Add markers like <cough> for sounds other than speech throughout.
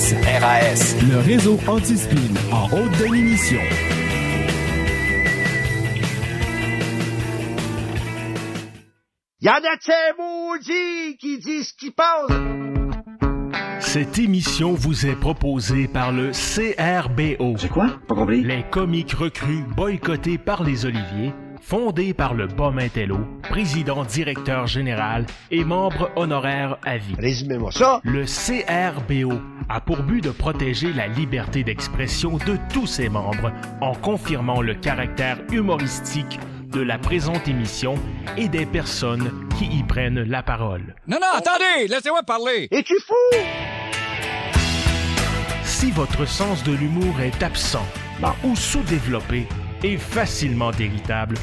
RAS. RAS. Le réseau anti-spin en haute définition. Y'en a-t-il maudit qui dit ce qui passe? Cette émission vous est proposée par le CRBO. C'est quoi? Pas compris. Les comiques recrues boycottés par les Oliviers, fondé par le Bas président directeur général et membre honoraire à vie. Résumez-moi ça. Le CRBO a pour but de protéger la liberté d'expression de tous ses membres en confirmant le caractère humoristique de la présente émission et des personnes qui y prennent la parole. Non, non, attendez, laissez-moi parler. Es-tu fou? Si votre sens de l'humour est absent ou sous-développé et facilement irritable,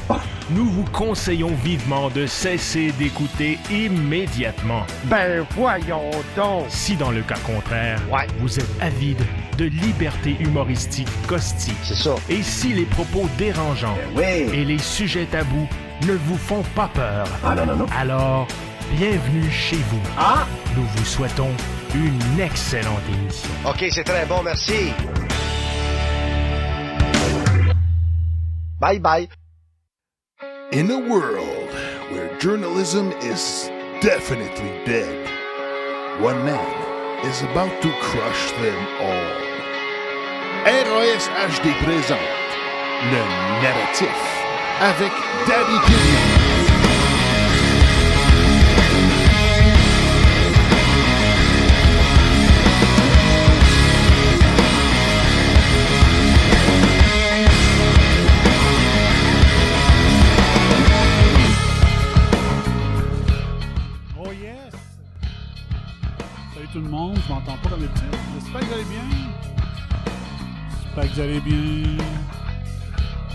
nous vous conseillons vivement de cesser d'écouter immédiatement. Ben voyons donc. Si dans le cas contraire, Ouais. vous êtes avide de liberté humoristique caustique, C'est ça. et si les propos dérangeants Oui. et les sujets tabous ne vous font pas peur, Ah non, non, non. alors bienvenue chez vous. Ah! Nous vous souhaitons une excellente émission. OK, c'est très bon, merci. Bye bye. In a world where journalism is definitely dead, one man is about to crush them all. RAS HD présente le narratif avec Daddy Gilliam. Je m'entends pas comme d'habitude. J'espère que vous allez bien. J'espère que vous allez bien.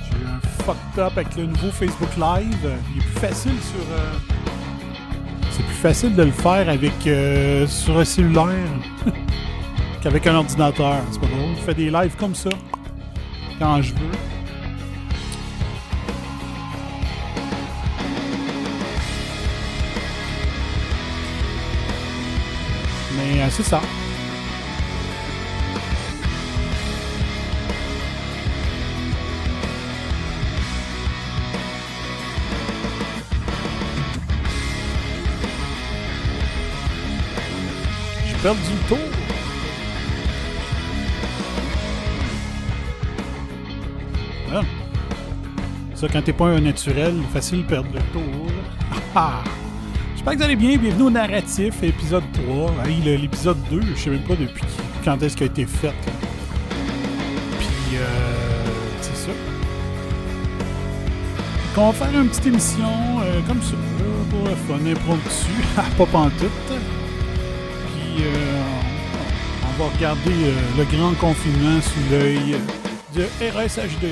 J'ai eu un fucked up avec le nouveau Facebook Live. Il est plus facile sur. euh, C'est plus facile de le faire avec euh, sur un cellulaire <laughs> qu'avec un ordinateur. C'est pas drôle. Je fais des lives comme ça quand je veux. C'est ça. J'ai perdu le tour. Ah. Ça, quand t'es pas un naturel, facile de perdre le tour. Ah! J'espère que vous allez bien. Bienvenue au narratif, épisode 3. Hey, le- l'épisode 2, je sais même pas depuis quand est-ce qu'il a été fait. là. Puis, euh, c'est ça. On va faire une petite émission euh, comme ça, là, pour le fun, impromptu, <laughs> pas pantoute. Puis, euh, on on va regarder euh, le grand confinement sous l'œil de RSHD.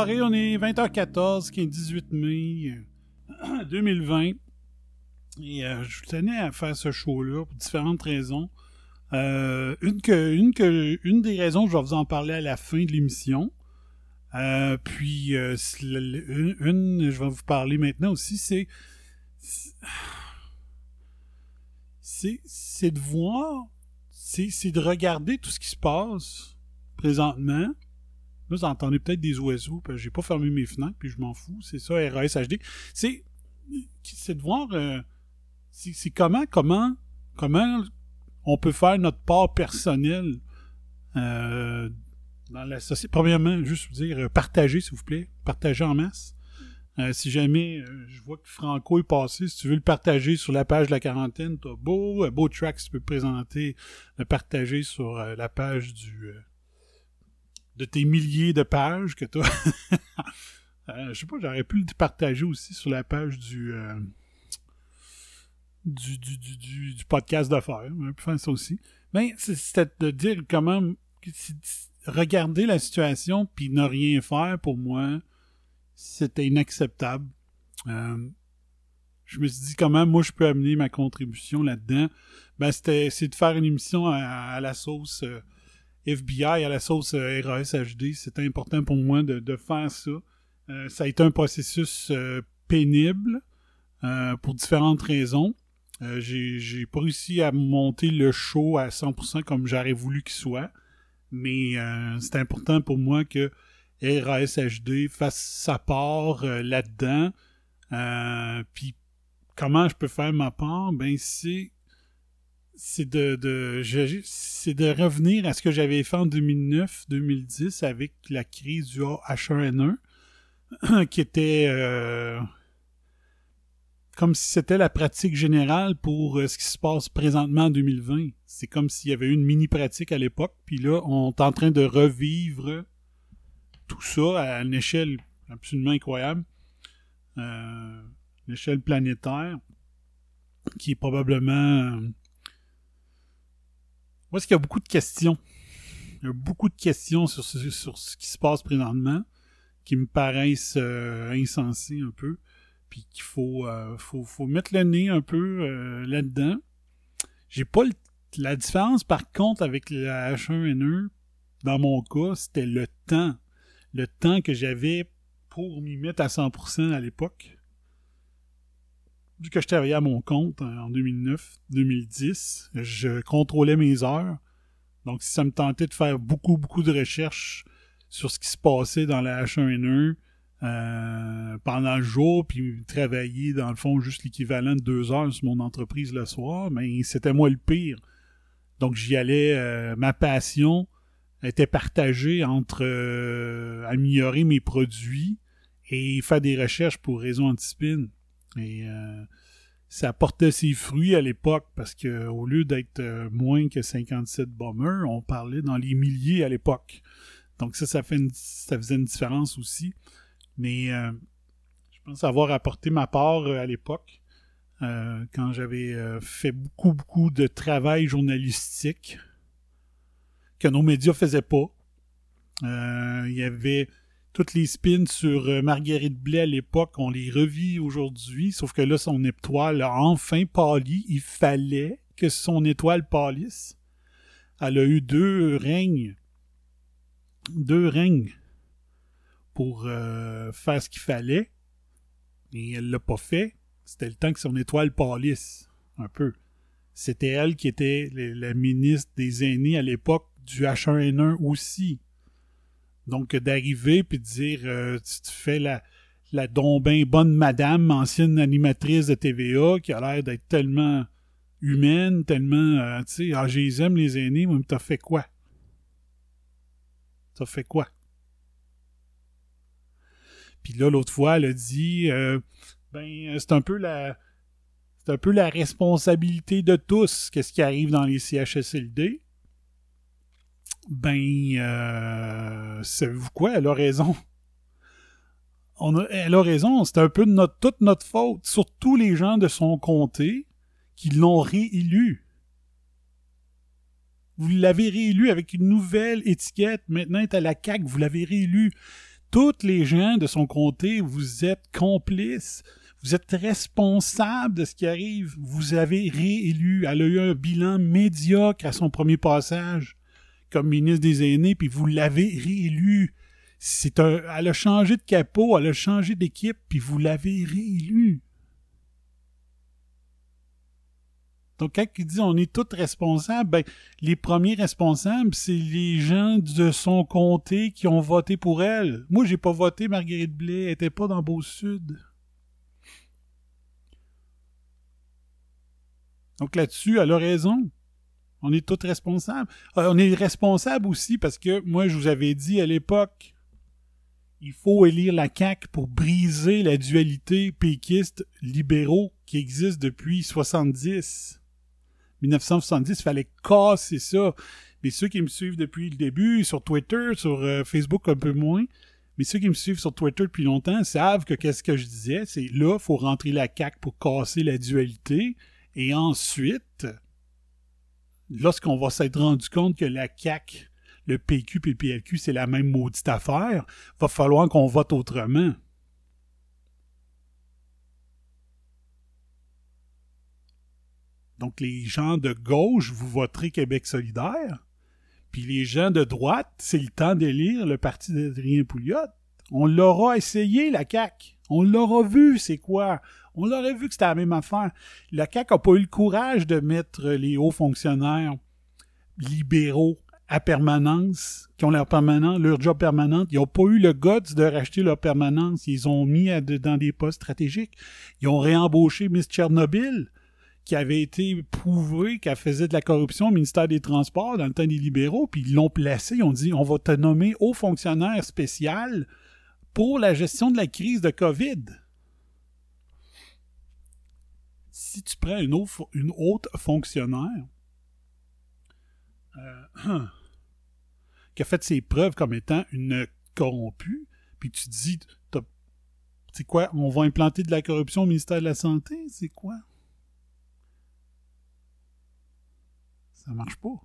On est 20h14, qui est 18 mai euh, <clears throat> 2020. Et euh, je tenais à faire ce show-là pour différentes raisons. Euh, une, une, des raisons, je vais vous en parler à la fin de l'émission. Euh, puis, euh, une, je vais vous parler maintenant aussi, c'est. De voir, c'est de regarder tout ce qui se passe présentement. Là, vous entendez peut-être des oiseaux, parce que j'ai pas fermé mes fenêtres, puis je m'en fous. C'est ça, RAS HD. C'est, c'est de voir, euh, c'est, comment, comment, comment on peut faire notre part personnelle euh, dans la société. Premièrement, juste vous dire, euh, partagez, s'il vous plaît. Partagez en masse. Euh, si jamais euh, je vois que Franco est passé, si tu veux le partager sur la page de la quarantaine, t'as beau, euh, beau track, tu peux présenter, le partager sur la page du de tes milliers de pages que t'as. <laughs> Euh, je sais pas, j'aurais pu le partager aussi sur la page du euh, du, du, du, du, podcast d'affaires. On faire ça aussi. Mais c'est- c'était de dire comment regarder la situation puis ne rien faire pour moi, c'était inacceptable. Euh, je me suis dit comment moi je peux amener ma contribution là-dedans. Ben c'était c'est de faire une émission à, à la sauce euh, FBI, à la sauce euh, RASHD. C'était important pour moi de, faire ça. Euh, ça a été un processus euh, pénible pour différentes raisons. J'ai, pas réussi à monter le show à 100% comme j'aurais voulu qu'il soit, mais c'est important pour moi que RASHD fasse sa part là-dedans. Puis comment je peux faire ma part? Ben c'est c'est de, de c'est de revenir à ce que j'avais fait en 2009-2010 avec la crise du H1N1 <clears throat> qui était euh, comme si c'était la pratique générale pour euh, ce qui se passe présentement en 2020. C'est comme s'il y avait eu une mini-pratique à l'époque, puis là, on est en train de revivre tout ça à une échelle absolument incroyable, euh, une échelle planétaire, qui est probablement... Moi, est-ce qu'il y a beaucoup de questions? Il y a beaucoup de questions sur ce, sur ce qui se passe présentement qui me paraissent euh, insensées un peu puis qu'il faut, euh, faut, faut mettre le nez un peu euh, là-dedans. J'ai pas le- la différence par contre avec la H1N1 dans mon cas, c'était le temps. Le temps que j'avais pour m'y mettre à 100% à l'époque. Vu que je travaillais à mon compte hein, en 2009-2010, je contrôlais mes heures. Donc si ça me tentait de faire beaucoup, beaucoup de recherches sur ce qui se passait dans la H1N1, euh, pendant le jour, puis travailler, dans le fond, juste l'équivalent de deux heures sur mon entreprise le soir, mais c'était moi le pire. Donc j'y allais, euh, ma passion était partagée entre euh, améliorer mes produits et faire des recherches pour Réseau Antispin. Et euh, ça portait ses fruits à l'époque parce que au lieu d'être euh, moins que 57 bombers, on parlait dans les milliers à l'époque. Donc ça, ça, fait une- ça faisait une différence aussi. Mais euh, je pense avoir apporté ma part à l'époque, quand j'avais fait beaucoup, beaucoup de travail journalistique que nos médias faisaient pas. Il y avait toutes les spins sur euh, Marguerite Blais à l'époque, on les revit aujourd'hui, sauf que là, son étoile a enfin pâli. Il fallait que son étoile pâlisse. Elle a eu deux règnes. Deux règnes pour euh, faire ce qu'il fallait. Et elle l'a pas fait. C'était le temps que son étoile pâlisse. Un peu. C'était elle qui était la, la ministre des aînés à l'époque du H1N1 aussi. Donc d'arriver puis de dire euh, tu, fais la la donc ben bonne madame, ancienne animatrice de TVA, qui a l'air d'être tellement humaine, tellement euh, tu sais, ah je les aime les aînés, mais t'as fait quoi? T'as fait quoi? Puis là, l'autre fois, elle a dit euh, ben c'est un peu la c'est un peu la responsabilité de tous qu'est-ce qui arrive dans les CHSLD. Ben euh, savez-vous quoi? Elle a raison. On a, elle a raison, c'est un peu de toute notre faute, surtout les gens de son comté qui l'ont réélu. Vous l'avez réélu avec une nouvelle étiquette. Maintenant, est à la CAQ. Vous l'avez réélu. Toutes les gens de son comté, vous êtes complices. Vous êtes responsable de ce qui arrive. Vous avez réélu. Elle a eu un bilan médiocre à son premier passage comme ministre des Aînés, puis vous l'avez réélu. C'est un, elle a changé de capot, elle a changé d'équipe, puis vous l'avez réélu. Donc, quand il dit on est tous responsables, ben, les premiers responsables, c'est les gens de son comté qui ont voté pour elle. Moi, j'ai pas voté Marguerite Blais, elle était pas dans Beau-Sud. Donc là-dessus, elle a raison. On est tous responsables. Euh, on est responsables aussi parce que moi, je vous avais dit à l'époque, il faut élire la CAQ pour briser la dualité péquiste-libéraux qui existe depuis 70. 1970, il fallait casser ça. Mais ceux qui me suivent depuis le début, sur Twitter, sur euh, Facebook un peu moins, mais ceux qui me suivent sur Twitter depuis longtemps savent que qu'est-ce que je disais, c'est là, il faut rentrer la CAQ pour casser la dualité. Et ensuite, lorsqu'on va s'être rendu compte que la CAQ, le PQ et le PLQ, c'est la même maudite affaire, va falloir qu'on vote autrement. Donc, les gens de gauche, vous voterez Québec solidaire. Puis les gens de droite, c'est le temps d'élire le parti d'Adrien Pouliot. On l'aura essayé, la CAQ. On l'aura vu, c'est quoi? On l'aurait vu que c'était la même affaire. La CAQ n'a pas eu le courage de mettre les hauts fonctionnaires libéraux à permanence, qui ont leur permanence, leur job permanent. Ils n'ont pas eu le guts de racheter leur permanence. Ils ont mis dans des postes stratégiques. Ils ont réembauché Miss Tchernobyl qui avait été prouvé qu'elle faisait de la corruption au ministère des Transports dans le temps des libéraux, puis ils l'ont placé, ils ont dit on va te nommer haut fonctionnaire spécial pour la gestion de la crise de COVID. Si tu prends une, autre, fonctionnaire euh, <clears throat> qui a fait ses preuves comme étant une corrompue, puis tu dis, c'est quoi, on va implanter de la corruption au ministère de la Santé, c'est quoi? Ça marche pas.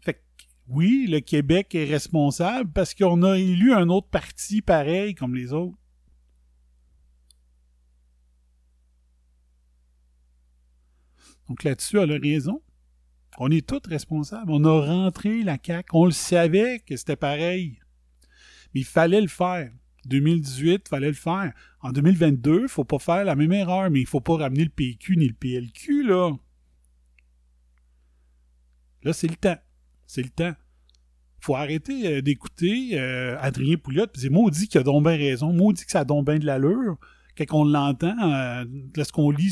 Fait oui, le Québec est responsable parce qu'on a élu un autre parti pareil comme les autres. Donc là-dessus, elle a raison. On est tous responsables. On a rentré la CAQ. On le savait que c'était pareil. Mais il fallait le faire. 2018, il fallait le faire. En 2022, il ne faut pas faire la même erreur, mais il ne faut pas ramener le PQ ni le PLQ, là. Là, c'est le temps. C'est le temps. faut arrêter euh, d'écouter euh, Adrien Pouliot et dire maudit qu'il a donc bien raison, maudit que ça a donc bien de l'allure. Quand on l'entend, euh, lorsqu'on lit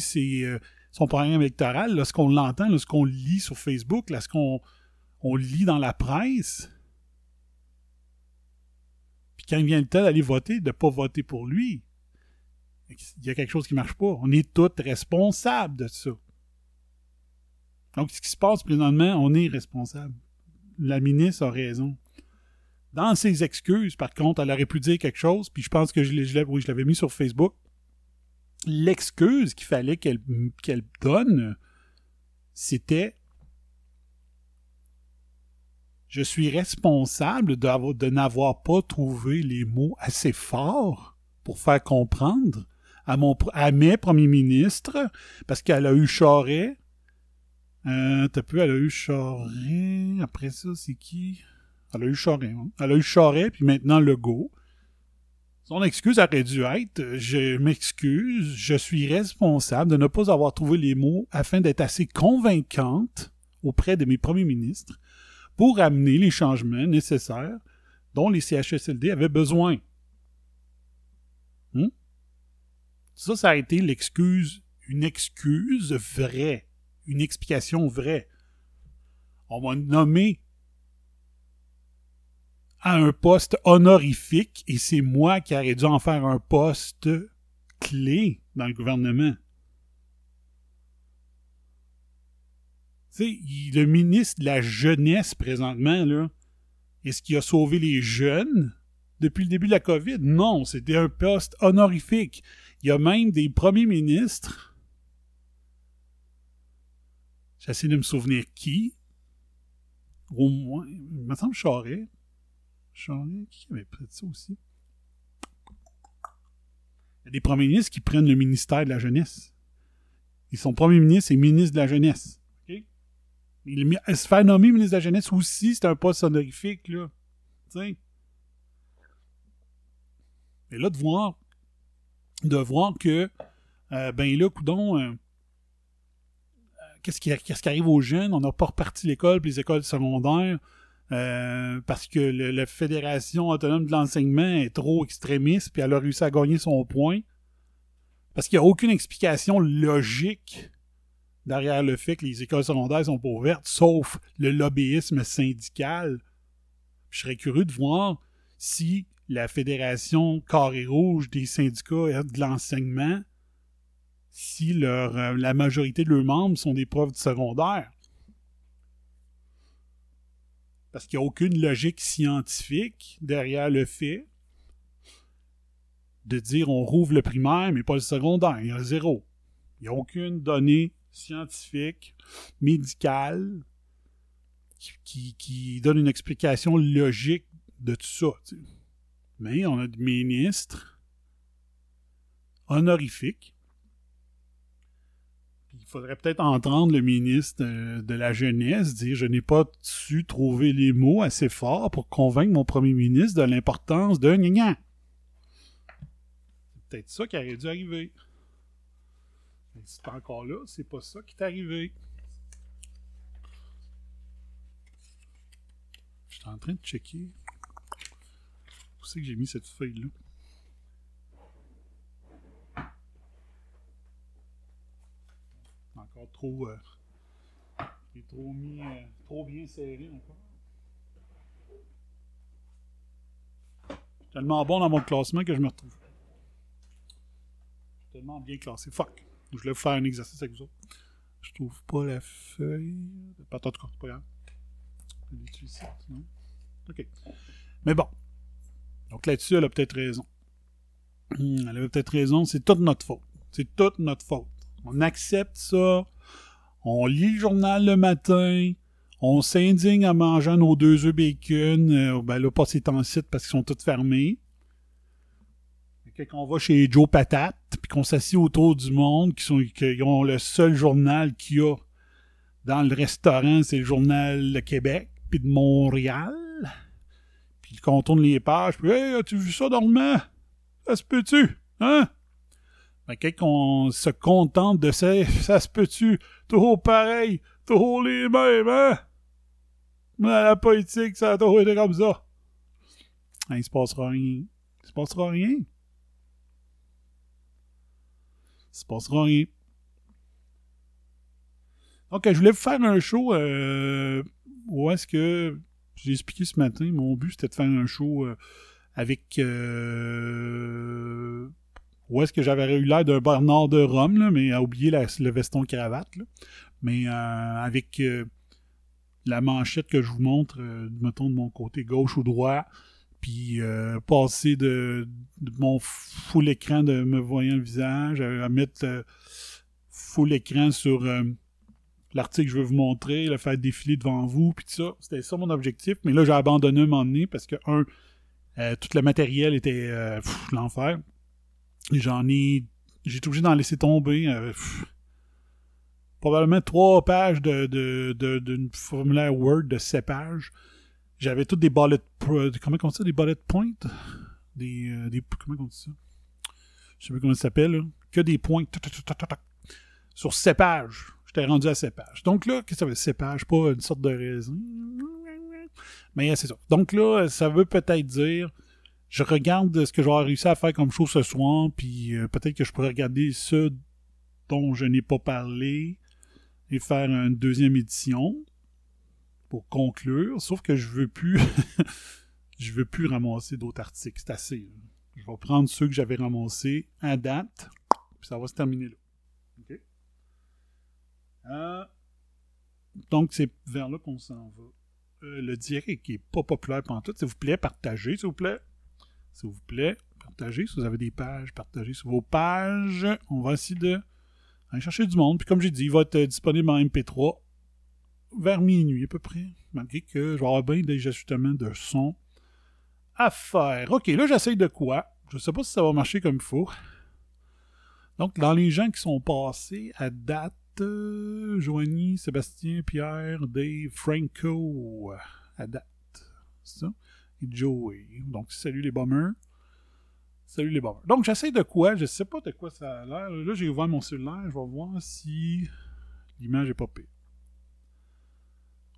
son programme électoral, lorsqu'on l'entend, lorsqu'on lit sur Facebook, lorsqu'on on le lit dans la presse, puis quand il vient le temps d'aller voter, de ne pas voter pour lui, il y a quelque chose qui ne marche pas. On est tous responsables de ça. Donc, ce qui se passe présentement, on est responsable. La ministre a raison. Dans ses excuses, par contre, elle aurait pu dire quelque chose, puis je pense que je, l'avais mis sur Facebook. L'excuse qu'il fallait qu'elle donne, c'était Je suis responsable de n'avoir pas trouvé les mots assez forts pour faire comprendre à, mes premiers ministres, parce qu'elle a eu Charret, euh, t'as elle a eu Charret. Après ça, c'est qui? Elle a eu Charret. Hein? Elle a eu Charret, puis maintenant Legault. Son excuse aurait dû être Je m'excuse, je suis responsable de ne pas avoir trouvé les mots afin d'être assez convaincante auprès de mes premiers ministres pour amener les changements nécessaires dont les CHSLD avaient besoin. Hmm? Ça, ça a été l'excuse, une excuse vraie une explication vraie. On m'a nommé un poste honorifique et c'est moi qui aurais dû en faire un poste clé dans le gouvernement. Le ministre de la Jeunesse présentement, est-ce qu'il a sauvé les jeunes depuis le début de la COVID? Non, c'était un poste honorifique. Il y a même des premiers ministres J'essaie de me souvenir qui. Au moins, il me semble Charest. Charest, qui avait pris ça aussi? Il y a des premiers ministres qui prennent le ministère de la jeunesse. Ils sont premiers ministres et ministres de la jeunesse. OK? Il, se faire nommer ministre de la jeunesse aussi, c'est un poste honorifique, là. T'sais. Et là, de voir, de voir que, euh, ben là, coudon, euh, qu'est-ce qui, qui arrive aux jeunes? On n'a pas reparti l'école puis les écoles secondaires euh, parce que la Fédération autonome de l'enseignement est trop extrémiste puis elle a réussi à gagner son point. Parce qu'il n'y a aucune explication logique derrière le fait que les écoles secondaires sont pas ouvertes, sauf le lobbyisme syndical. Je serais curieux de voir si la Fédération Carré Rouge des syndicats de l'enseignement si leur, euh, la majorité de leurs membres sont des profs de secondaire. Parce qu'il n'y a aucune logique scientifique derrière le fait de dire on rouvre le primaire, mais pas le secondaire. Il y a zéro. Il n'y a aucune donnée scientifique, médicale, qui, qui, donne une explication logique de tout ça. Mais on a des ministres honorifiques faudrait peut-être entendre le ministre de, la Jeunesse dire Je n'ai pas su trouver les mots assez forts pour convaincre mon premier ministre de l'importance de gna C'est peut-être ça qui aurait dû arriver. Mais si t'es encore là, c'est pas ça qui est arrivé. Je suis en train de checker. Où c'est que j'ai mis cette feuille-là? Trop. Euh, trop mis. Euh, trop bien serré encore. Tellement bon dans mon classement que je me retrouve. Tellement bien classé. Fuck. Je voulais vous faire un exercice avec vous autres. Je trouve pas la feuille. Pas tout cas, pas grave. Ici, sinon. OK. Mais bon. Donc là-dessus, elle a peut-être raison. Hmm, elle avait peut-être raison. C'est toute notre faute. C'est toute notre faute. On accepte ça. On lit le journal le matin. On s'indigne en mangeant nos deux œufs bacon. Euh, ben là, pas ces temps-ci parce qu'ils sont tous fermés. Quand on va chez Joe Patate, puis qu'on s'assied autour du monde, qui, sont, qui ont le seul journal qu'il y a dans le restaurant, c'est le journal de Québec, puis de Montréal. Puis qu'on tourne les pages, puis Hey, as-tu vu ça, Normand? Ça se peut-tu? Hein? Mais qu'on se contente de ça, <laughs> ça se peut-tu? Toujours pareil, toujours les mêmes, hein? Mais la politique, ça a toujours été comme ça. Hein, il se passera rien. Il se passera rien. Il se passera rien. Donc, je voulais vous faire un show euh, où est-ce que j'ai expliqué ce matin, mon but c'était de faire un show euh, avec euh, où est-ce que j'avais eu l'air d'un Bernard de Rome, là, mais à oublier le veston cravate. Là. Mais euh, avec euh, la manchette que je vous montre, euh, mettons de mon côté gauche ou droit, puis passer de, mon full écran de me voyant le visage à mettre full écran sur l'article que je veux vous montrer, le faire défiler devant vous, puis tout ça. C'était ça mon objectif. Mais là, j'ai abandonné un moment donné parce que, un, tout le matériel était l'enfer. J'en ai. J'ai été obligé d'en laisser tomber. Euh, probablement trois pages de, formulaire Word de sept pages. J'avais toutes des bullet. Comment on dit ça Des bullet points? Des, euh, des, Comment on dit ça? Je sais pas comment ça s'appelle. Que des points. Sur sept pages. J'étais rendu à sept pages. Donc là, qu'est-ce que ça veut dire sept pages? Pas une sorte de raisin. Mais c'est ça. Donc là, ça veut peut-être dire je regarde ce que j'aurais réussi à faire comme chose ce soir, puis euh, peut-être que je pourrais regarder ce dont je n'ai pas parlé et faire une deuxième édition pour conclure. Sauf que je veux plus, <laughs> je veux plus ramasser d'autres articles. C'est assez. Je vais prendre ceux que j'avais ramassés à date, puis ça va se terminer là. OK? Euh, donc c'est vers là qu'on s'en va. Euh, le direct qui est pas populaire pendant tout, s'il vous plaît, partagez, s'il vous plaît s'il vous plaît. Partagez. Si vous avez des pages, partagez sur vos pages. On va essayer de aller chercher du monde. Puis comme j'ai dit, il va être disponible en MP3 vers minuit à peu près, malgré que je vais avoir bien des ajustements de son à faire. Ok, là j'essaye de quoi? Je sais pas si ça va marcher comme il faut. Donc, dans les gens qui sont passés à date, euh, Joanie, Sébastien, Pierre, Dave, Franco, à date. C'est ça? Et Joey. Donc, salut les bombers. Salut les bombers. Donc, j'essaie de quoi? Je sais pas de quoi ça a l'air. Là, j'ai ouvert mon cellulaire. Je vais voir si l'image est pire.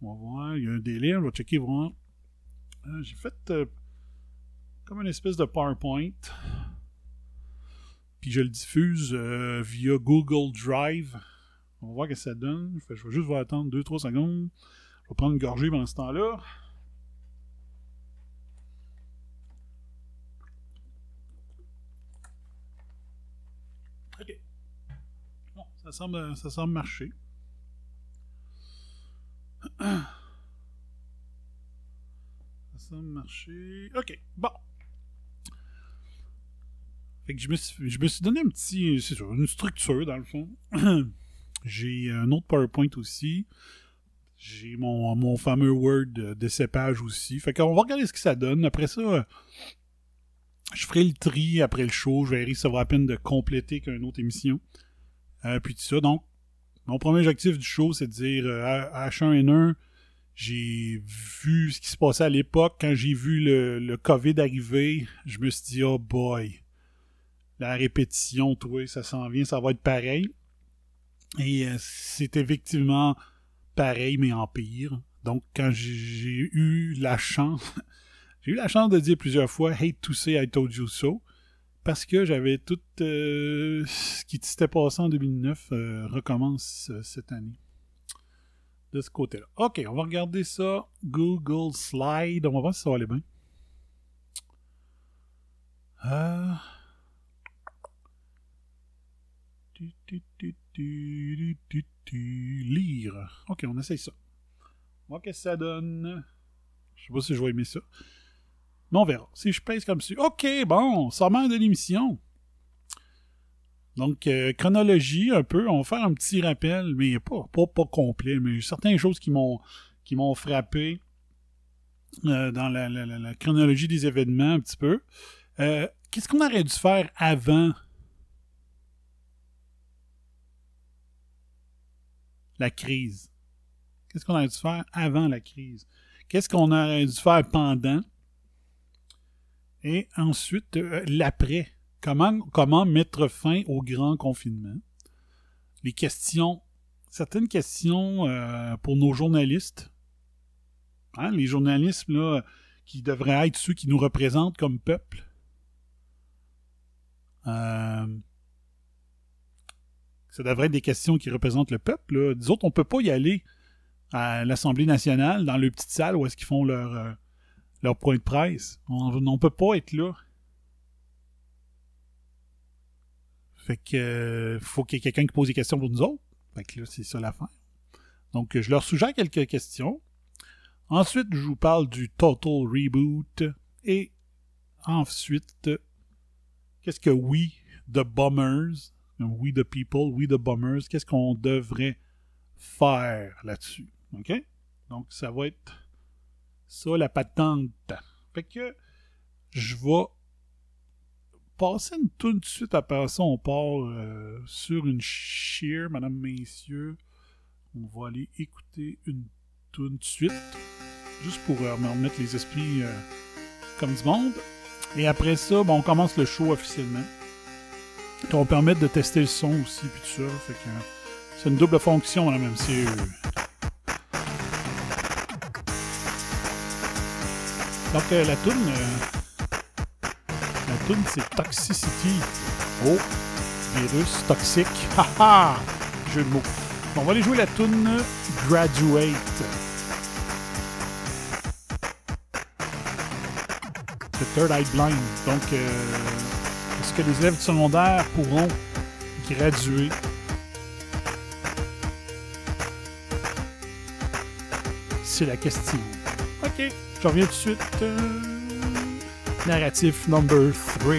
On va voir. Il y a un délai. On va checker, voir. Euh, j'ai fait euh, comme une espèce de PowerPoint. Puis je le diffuse euh, via Google Drive. On va voir ce que ça donne. Je vais juste attendre 2-3 secondes. Je vais prendre une gorgée pendant ce temps-là. OK. Bon, ça semble, ça semble marcher. Ça semble marcher. OK. Bon. Fait que je me suis, je me suis donné un petit. C'est une structure dans le fond. <clears throat> J'ai un autre PowerPoint aussi. J'ai mon, mon fameux Word de, de cépage aussi. Fait qu'on va regarder ce que ça donne. Après ça, je ferai le tri après le show. Je verrai si ça vaut la peine de compléter qu'une autre émission. Euh, puis tout ça. Donc, mon premier objectif du show, c'est de dire euh, H1N1, j'ai vu ce qui se passait à l'époque. Quand j'ai vu le, COVID arriver, je me suis dit, oh boy, la répétition, toi, ça s'en vient, ça va être pareil. Et euh, c'est effectivement pareil, mais en pire. Donc, quand j'ai eu la chance, <laughs> j'ai eu la chance de dire plusieurs fois to say I told you so, parce que j'avais tout euh, ce qui s'était passé en 2009 euh, recommence cette année. De ce côté-là. Ok, on va regarder ça. Google Slide. On va voir si ça va aller bien. Euh... Lire. Ok, on essaye ça. Moi, qu'est-ce que ça donne? Je sais pas si je vais aimer ça. Mais on verra. Si je pèse comme ça. Ok, bon, ça de l'émission. Donc, euh, chronologie un peu. On va faire un petit rappel, mais pas, pas, pas complet, mais certaines choses qui m'ont frappé euh, dans la, chronologie des événements un petit peu. Euh, qu'est-ce qu'on aurait dû faire avant? La crise? Qu'est-ce qu'on aurait dû faire avant la crise? Qu'est-ce qu'on aurait dû faire pendant? Et ensuite, euh, l'après. Comment, comment mettre fin au grand confinement? Les questions, certaines questions euh, pour nos journalistes. Hein, les journalistes là, qui devraient être ceux qui nous représentent comme peuple. Euh, ça devrait être des questions qui représentent le peuple. Là. Autres, on peut pas y aller à l'Assemblée nationale, dans le petite salle où est-ce qu'ils font leur, leur point de presse. On ne peut pas être là. Fait que euh, faut qu'il y ait quelqu'un qui pose des questions pour nous autres. Fait que là, c'est ça l'affaire. Donc, je leur suggère quelques questions. Ensuite, je vous parle du Total Reboot. Et ensuite, qu'est-ce que oui, The Bombers We the People, We the Bombers, qu'est-ce qu'on devrait faire là-dessus? OK? Donc, ça va être ça, la patente. Fait que je vais passer une tout de suite après ça. On part euh, sur une sheer, madame, messieurs. On va aller écouter une tune de suite. Juste pour euh, me remettre les esprits euh, comme du monde. Et après ça, bon, on commence le show officiellement qui vont permettre de tester le son aussi, puis tout ça. Fait que c'est une double fonction, la même Donc, euh, la tune, euh, la tune, c'est Toxicity. Oh, virus toxique. <laughs> Haha, jeu de mots. on va aller jouer la tune Graduate. The Third Eye Blind. Donc, euh, est-ce que les élèves du secondaire pourront graduer? C'est la question. Ok, je reviens tout de suite. Euh, narratif number 3.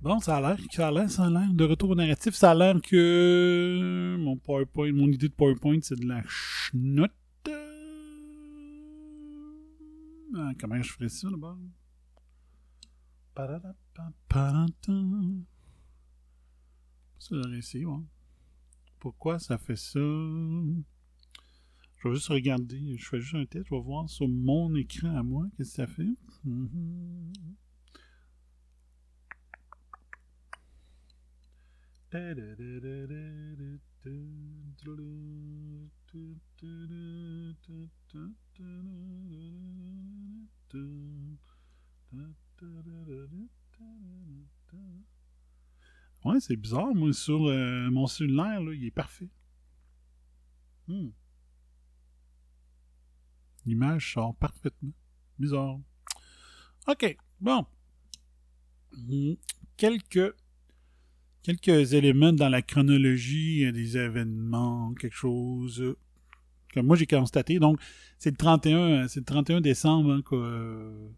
Bon, ça a l'air, ça a l'air, ça a l'air. De retour au narratif, ça a l'air que mon PowerPoint, mon idée de PowerPoint, c'est de la chenoute. Ah, comment je ferais ça d'abord? Ça, j'aurais essayé, ouais. Pourquoi ça fait ça? Je vais juste regarder, je fais juste un test, je vais voir sur mon écran à moi, qu'est-ce que ça fait. Mhm. Ouais, c'est bizarre, moi, sur euh, mon cellulaire, là, il est parfait. Hmm. L'image sort parfaitement. Bizarre. OK, bon. Hmm. Quelques, quelques éléments dans la chronologie des événements, quelque chose euh, que moi j'ai constaté. Donc, c'est le 31, euh, c'est le 31 décembre hein, que euh,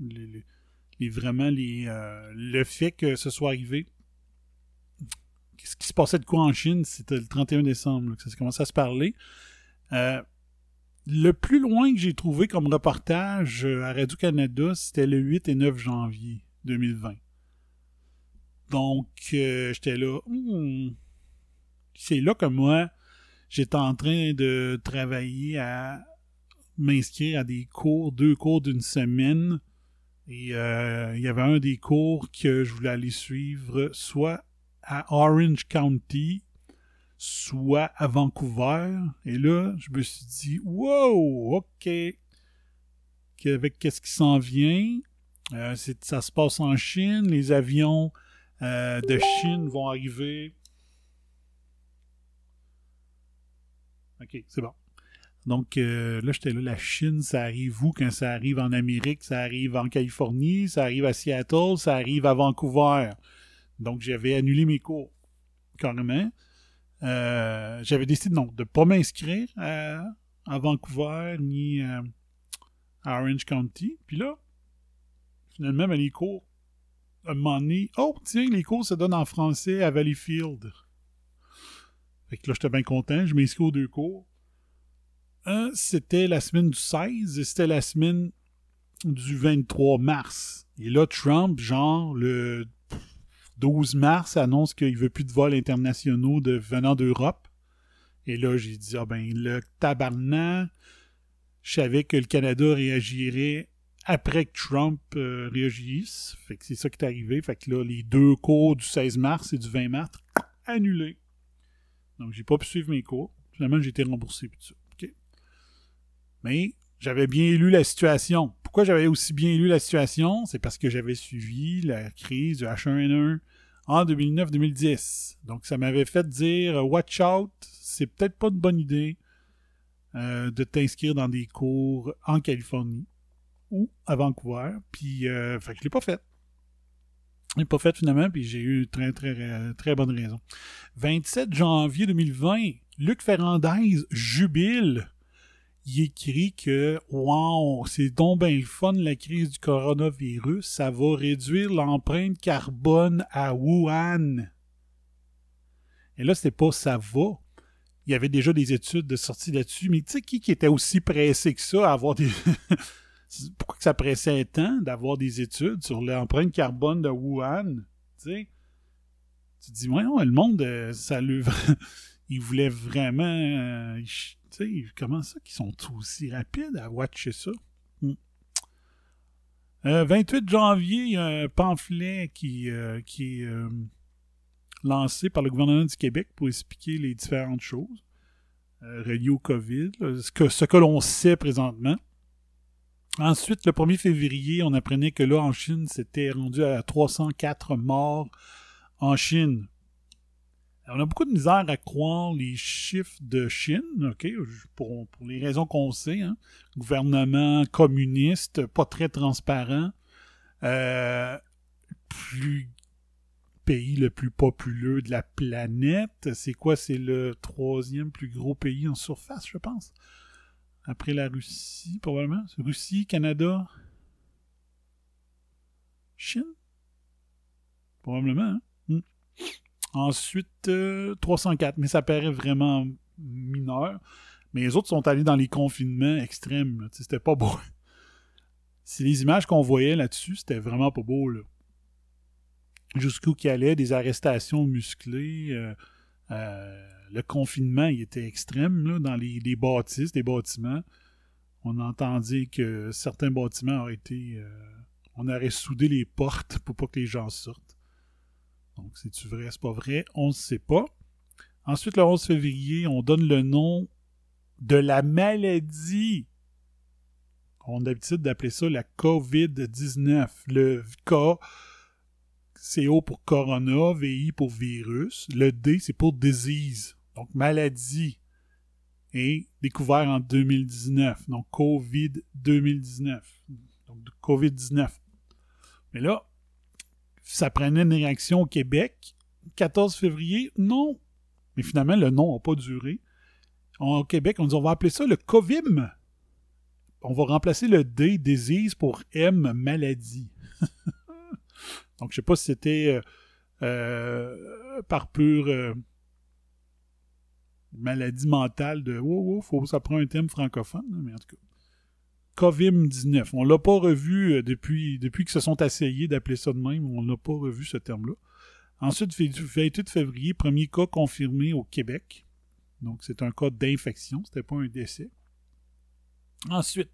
les, vraiment les, euh, le fait que ce soit arrivé. Qu'est-ce qui se passait de quoi en Chine, c'était le 31 décembre que ça s'est commencé à se parler. Euh, le plus loin que j'ai trouvé comme reportage euh, à Radio-Canada, c'était le 8 et 9 janvier 2020. Donc, euh, j'étais là. Hmm. C'est là que moi, j'étais en train de travailler à m'inscrire à des cours, deux cours d'une semaine. Et euh, il y avait un des cours que je voulais aller suivre soit à Orange County, soit à Vancouver. Et là, je me suis dit, wow, ok. Avec qu'est-ce qui s'en vient, euh, ça se passe en Chine. Les avions euh, de Chine vont arriver. Ok, c'est bon. Donc euh, là, j'étais là, la Chine, ça arrive où? Quand ça arrive en Amérique? Ça arrive en Californie, ça arrive à Seattle, ça arrive à Vancouver. Donc j'avais annulé mes cours, carrément. Euh, j'avais décidé non, de ne pas m'inscrire à, Vancouver ni à Orange County. Puis là, finalement, ben, les cours, à un moment oh, tiens, les cours se donnent en français à Valleyfield. Fait que là, j'étais bien content, je m'inscris aux deux cours. Un, c'était la semaine du 16 et c'était la semaine du 23 mars. Et là, Trump, genre, le 12 mars, annonce qu'il veut plus de vols internationaux venant d'Europe. Et là, j'ai dit, ah ben, le tabarnak, je savais que le Canada réagirait après que Trump euh, réagisse. Fait que c'est ça qui est arrivé. Fait que là, les deux cours du 16 mars et du 20 mars, annulés. Donc, j'ai pas pu suivre mes cours. Finalement, j'ai été remboursé. Ça. Mais j'avais bien lu la situation. Pourquoi j'avais aussi bien lu la situation? C'est parce que j'avais suivi la crise du H1N1 en 2009-2010. Donc ça m'avait fait dire Watch out, c'est peut-être pas une bonne idée euh, de t'inscrire dans des cours en Californie ou à Vancouver. Puis euh, fait que je l'ai pas fait. Je l'ai pas fait finalement, puis j'ai eu très, très, très bonne raison. 27 janvier 2020, Luc Ferrandez jubile il écrit que Wow, c'est donc bien fun la crise du coronavirus, ça va réduire l'empreinte carbone à Wuhan. Et là, c'était pas ça va. Il y avait déjà des études de sortie là-dessus, mais tu sais qui, qui était aussi pressé que ça à avoir des. <laughs> Pourquoi que ça pressait tant d'avoir des études sur l'empreinte carbone de Wuhan? Tu? Tu dis, ouais, le monde, euh, ça lui. <laughs> il voulait vraiment. Euh, comment ça qu'ils sont aussi rapides à watcher ça? 28 hmm. euh, janvier, il y a un pamphlet qui, euh, est euh, lancé par le gouvernement du Québec pour expliquer les différentes choses reliées au COVID, ce que, ce que l'on sait présentement. Ensuite, le 1er février, on apprenait que là, en Chine, c'était rendu à 304 morts en Chine on a beaucoup de misère à croire les chiffres de Chine, ok, pour, les raisons qu'on sait. Hein. Gouvernement communiste, pas très transparent. Euh, plus pays le plus populeux de la planète. C'est quoi? C'est le troisième plus gros pays en surface, je pense. Après la Russie, probablement. Russie, Canada, Chine? Probablement, hein? Hmm. Ensuite, 304, euh, mais ça paraît vraiment mineur. Mais les autres sont allés dans les confinements extrêmes. C'était pas beau. <laughs> Si les images qu'on voyait là-dessus, c'était vraiment pas beau. Jusqu'où qu'il allait, des arrestations musclées. Euh, euh, le confinement, il était extrême dans les, bâtisses, des bâtiments. On entendait que certains bâtiments auraient été. on aurait soudé les portes pour pas que les gens sortent. Donc, c'est-tu vrai, c'est pas vrai? On ne sait pas. Ensuite, le 11 février, on donne le nom de la maladie. On a l'habitude d'appeler ça la COVID-19. Le K, c'est O pour corona, VI pour virus. Le D, c'est pour disease. Donc, maladie. Et découvert en 2019. Donc, COVID-2019. Donc, COVID-19. Mais là, ça prenait une réaction au Québec. 14 février, non. Mais finalement, le nom n'a pas duré. Au Québec, on dit on va appeler ça le COVIM. On va remplacer le D, disease, pour M, maladie. <laughs> Donc, je sais pas si c'était euh, euh, par pure euh, maladie mentale de oh, oh, faut, ça prend un thème francophone, mais en tout cas. COVID-19. On l'a pas revu euh, depuis, depuis qu'ils se sont essayés d'appeler ça de même. On n'a pas revu ce terme-là. Ensuite, 28 février, premier cas confirmé au Québec. Donc, c'est un cas d'infection. C'était pas un décès. Ensuite,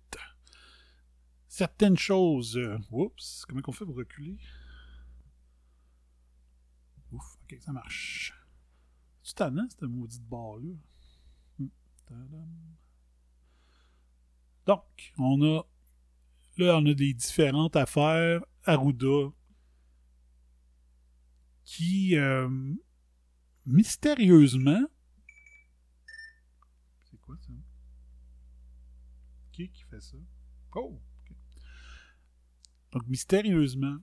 certaines choses. euh, oups, comment qu'on fait pour reculer? Ouf, ok, ça marche. C'est tannant, cette maudite barre-là? Hum. Donc, on a. Là, on a des différentes affaires. Arruda. Qui, euh, mystérieusement. C'est quoi ça? Qui qui fait ça? Oh! Donc, mystérieusement,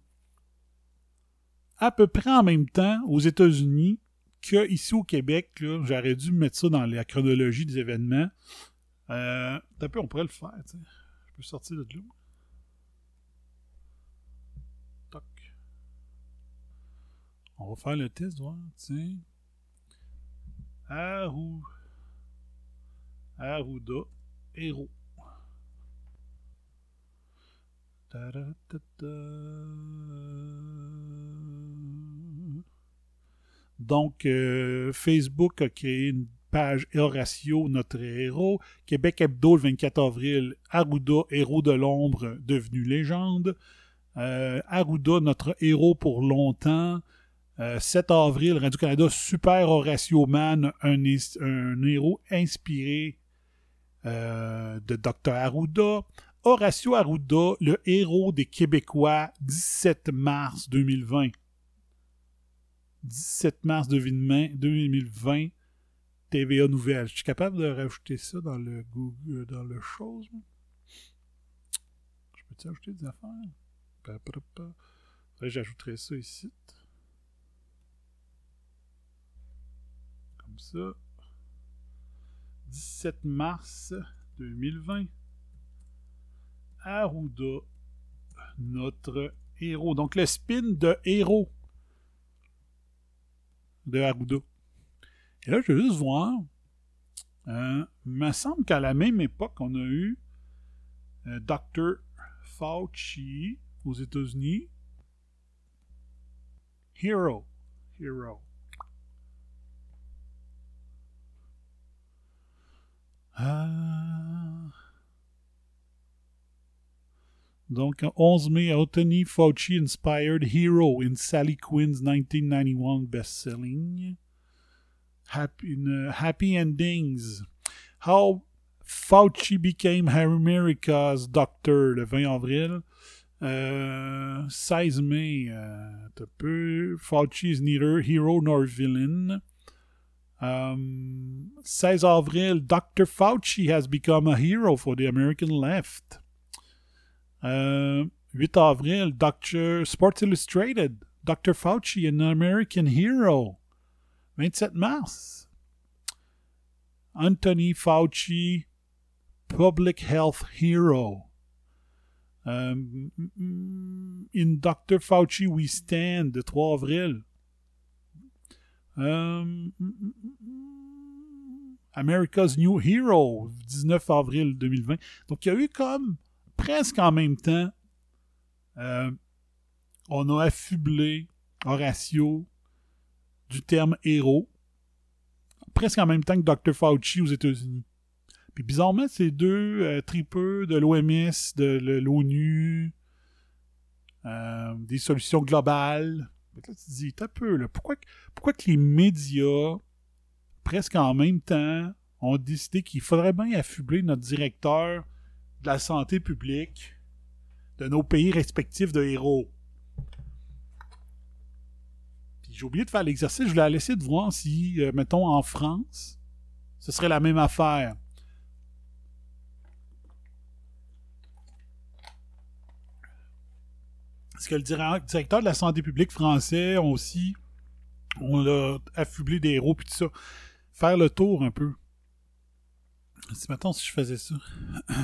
à peu près en même temps aux États-Unis que ici au Québec, j'aurais dû mettre ça dans la chronologie des événements. Euh, un on pourrait le faire, tu sais. Je peux sortir de là. Toc. On va faire le test, voir, tiens. Arou. Arruda. Héros. Donc, euh, Facebook a créé une page Horatio, notre héros. Québec Hebdo, le 24 avril, Arruda, héros de l'ombre, devenu légende. Euh, Arruda, notre héros pour longtemps. Euh, 7 avril, Radio-Canada, Super Horatio Man, un, héros inspiré euh, de Dr. Arruda. Horatio Arruda, le héros des Québécois, 17 mars 2020. 17 mars 2020, 2020 TVA Nouvelle. Je suis capable de rajouter ça dans le Google, dans le chose. Je peux-tu ajouter des affaires? J'ajouterais ça ici. Comme ça. 17 mars 2020. Arruda, notre héros. Donc le spin de héros de Arruda. Et là, je vais juste voir. Euh, il me semble qu'à la même époque, on a eu euh, Dr. Fauci aux États-Unis. Hero. Hero. Ah. Donc, 11 mai, Anthony Fauci inspired Hero in Sally Quinn's 1991 best-selling. Happy, uh, happy Endings. How Fauci became America's Doctor le 20 avril. Euh, 16 mai, euh, peu. Fauci is neither hero nor villain. Um, 16 avril, Dr. Fauci has become a hero for the American left. Euh, 8 avril, Dr. Sports Illustrated, Dr. Fauci, an American hero. 27 mars, Anthony Fauci, public health hero. Um, in Dr. Fauci We Stand, le 3 avril. Um, America's New Hero, 19 avril 2020. Donc, il y a eu comme presque en même temps, euh, on a affublé Horatio du terme héros, presque en même temps que Dr. Fauci aux États-Unis. Puis bizarrement, ces deux euh, de l'OMS, de l'ONU, euh, des solutions globales. Là, tu te dis, t'as peu, là, pourquoi que les médias, presque en même temps, ont décidé qu'il faudrait bien affubler notre directeur de la santé publique de nos pays respectifs de héros? Puis j'ai oublié de faire l'exercice, je voulais laisser de voir si, euh, mettons, en France, ce serait la même affaire. Parce que le dir- directeur de la santé publique français aussi, on l'a affublé des héros puis tout ça. Faire le tour un peu. Si mettons si je faisais ça. <coughs>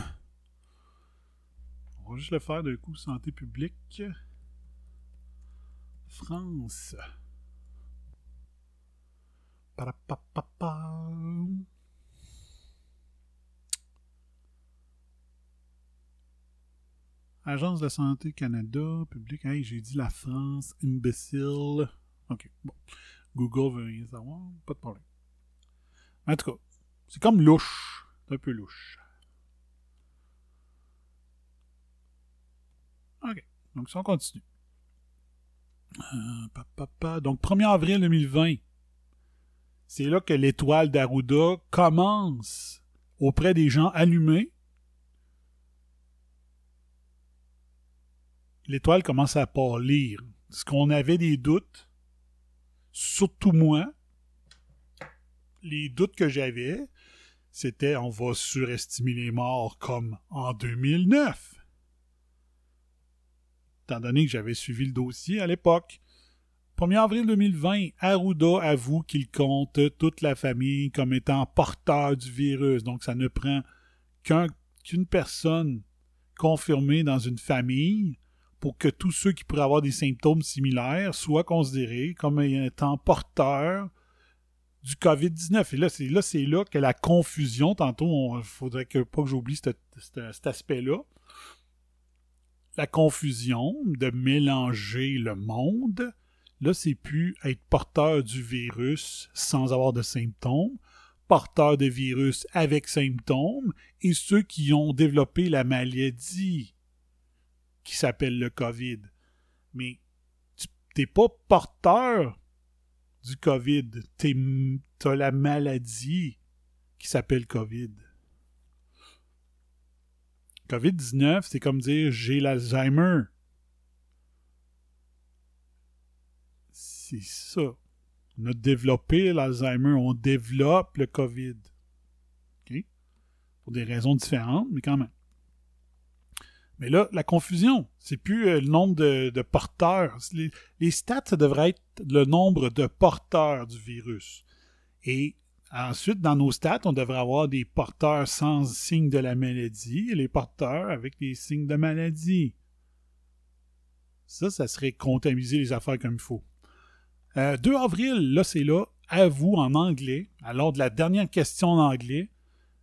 On va juste le faire d'un coup, santé publique. France. Agence de santé Canada, public. Hey, j'ai dit la France, imbécile. Ok, bon. Google veut rien savoir, pas de problème. En tout cas, c'est comme louche. C'est un peu louche. OK. Donc, si on continue. Euh, pa. Donc, 1er avril 2020 c'est là que l'étoile d'Arruda commence auprès des gens allumés. L'étoile commence à pâlir. Est-ce qu'on avait des doutes? Surtout moi. Les doutes que j'avais, c'était on va surestimer les morts comme en 2009. Étant donné que j'avais suivi le dossier à l'époque. 1er avril 2020, Arruda avoue qu'il compte toute la famille comme étant porteur du virus. Donc, ça ne prend qu'un- qu'une personne confirmée dans une famille pour que tous ceux qui pourraient avoir des symptômes similaires soient considérés comme étant porteurs du COVID-19. Et là, c'est là, que la confusion, tantôt, il faudrait pas que j'oublie cet aspect-là. La confusion de mélanger le monde. Là, c'est plus être porteur du virus sans avoir de symptômes, porteur de virus avec symptômes, et ceux qui ont développé la maladie qui s'appelle le COVID. Mais tu n'es pas porteur du COVID. Tu as la maladie qui s'appelle COVID. COVID-19, c'est comme dire j'ai l'Alzheimer. C'est ça. On a développé l'Alzheimer, on développe le COVID. Pour des raisons différentes, mais quand même. Mais là, la confusion, c'est plus euh, le nombre de, de porteurs. Les, les stats, ça devrait être le nombre de porteurs du virus. Et ensuite, dans nos stats, on devrait avoir des porteurs sans signe de la maladie et les porteurs avec des signes de maladie. Ça, ça serait comptabiliser les affaires comme il faut. Euh, 2 avril, là, c'est là, à vous en anglais, alors de la dernière question en anglais,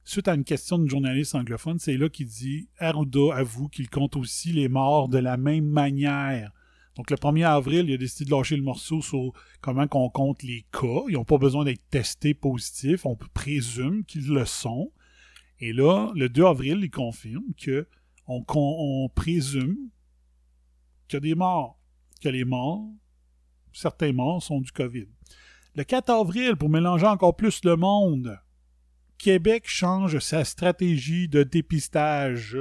suite à une question d'une journaliste anglophone, c'est là qu'il dit Arruda avoue qu'il compte aussi les morts de la même manière. Donc le 1er avril, il a décidé de lâcher le morceau sur comment qu'on compte les cas. Ils n'ont pas besoin d'être testés positifs, on présume qu'ils le sont. Et là, le 2 avril, il confirme que on, on présume qu'il y a des morts, que les morts, certains morts sont du COVID. Le 4 avril, pour mélanger encore plus le monde, Québec change sa stratégie de dépistage.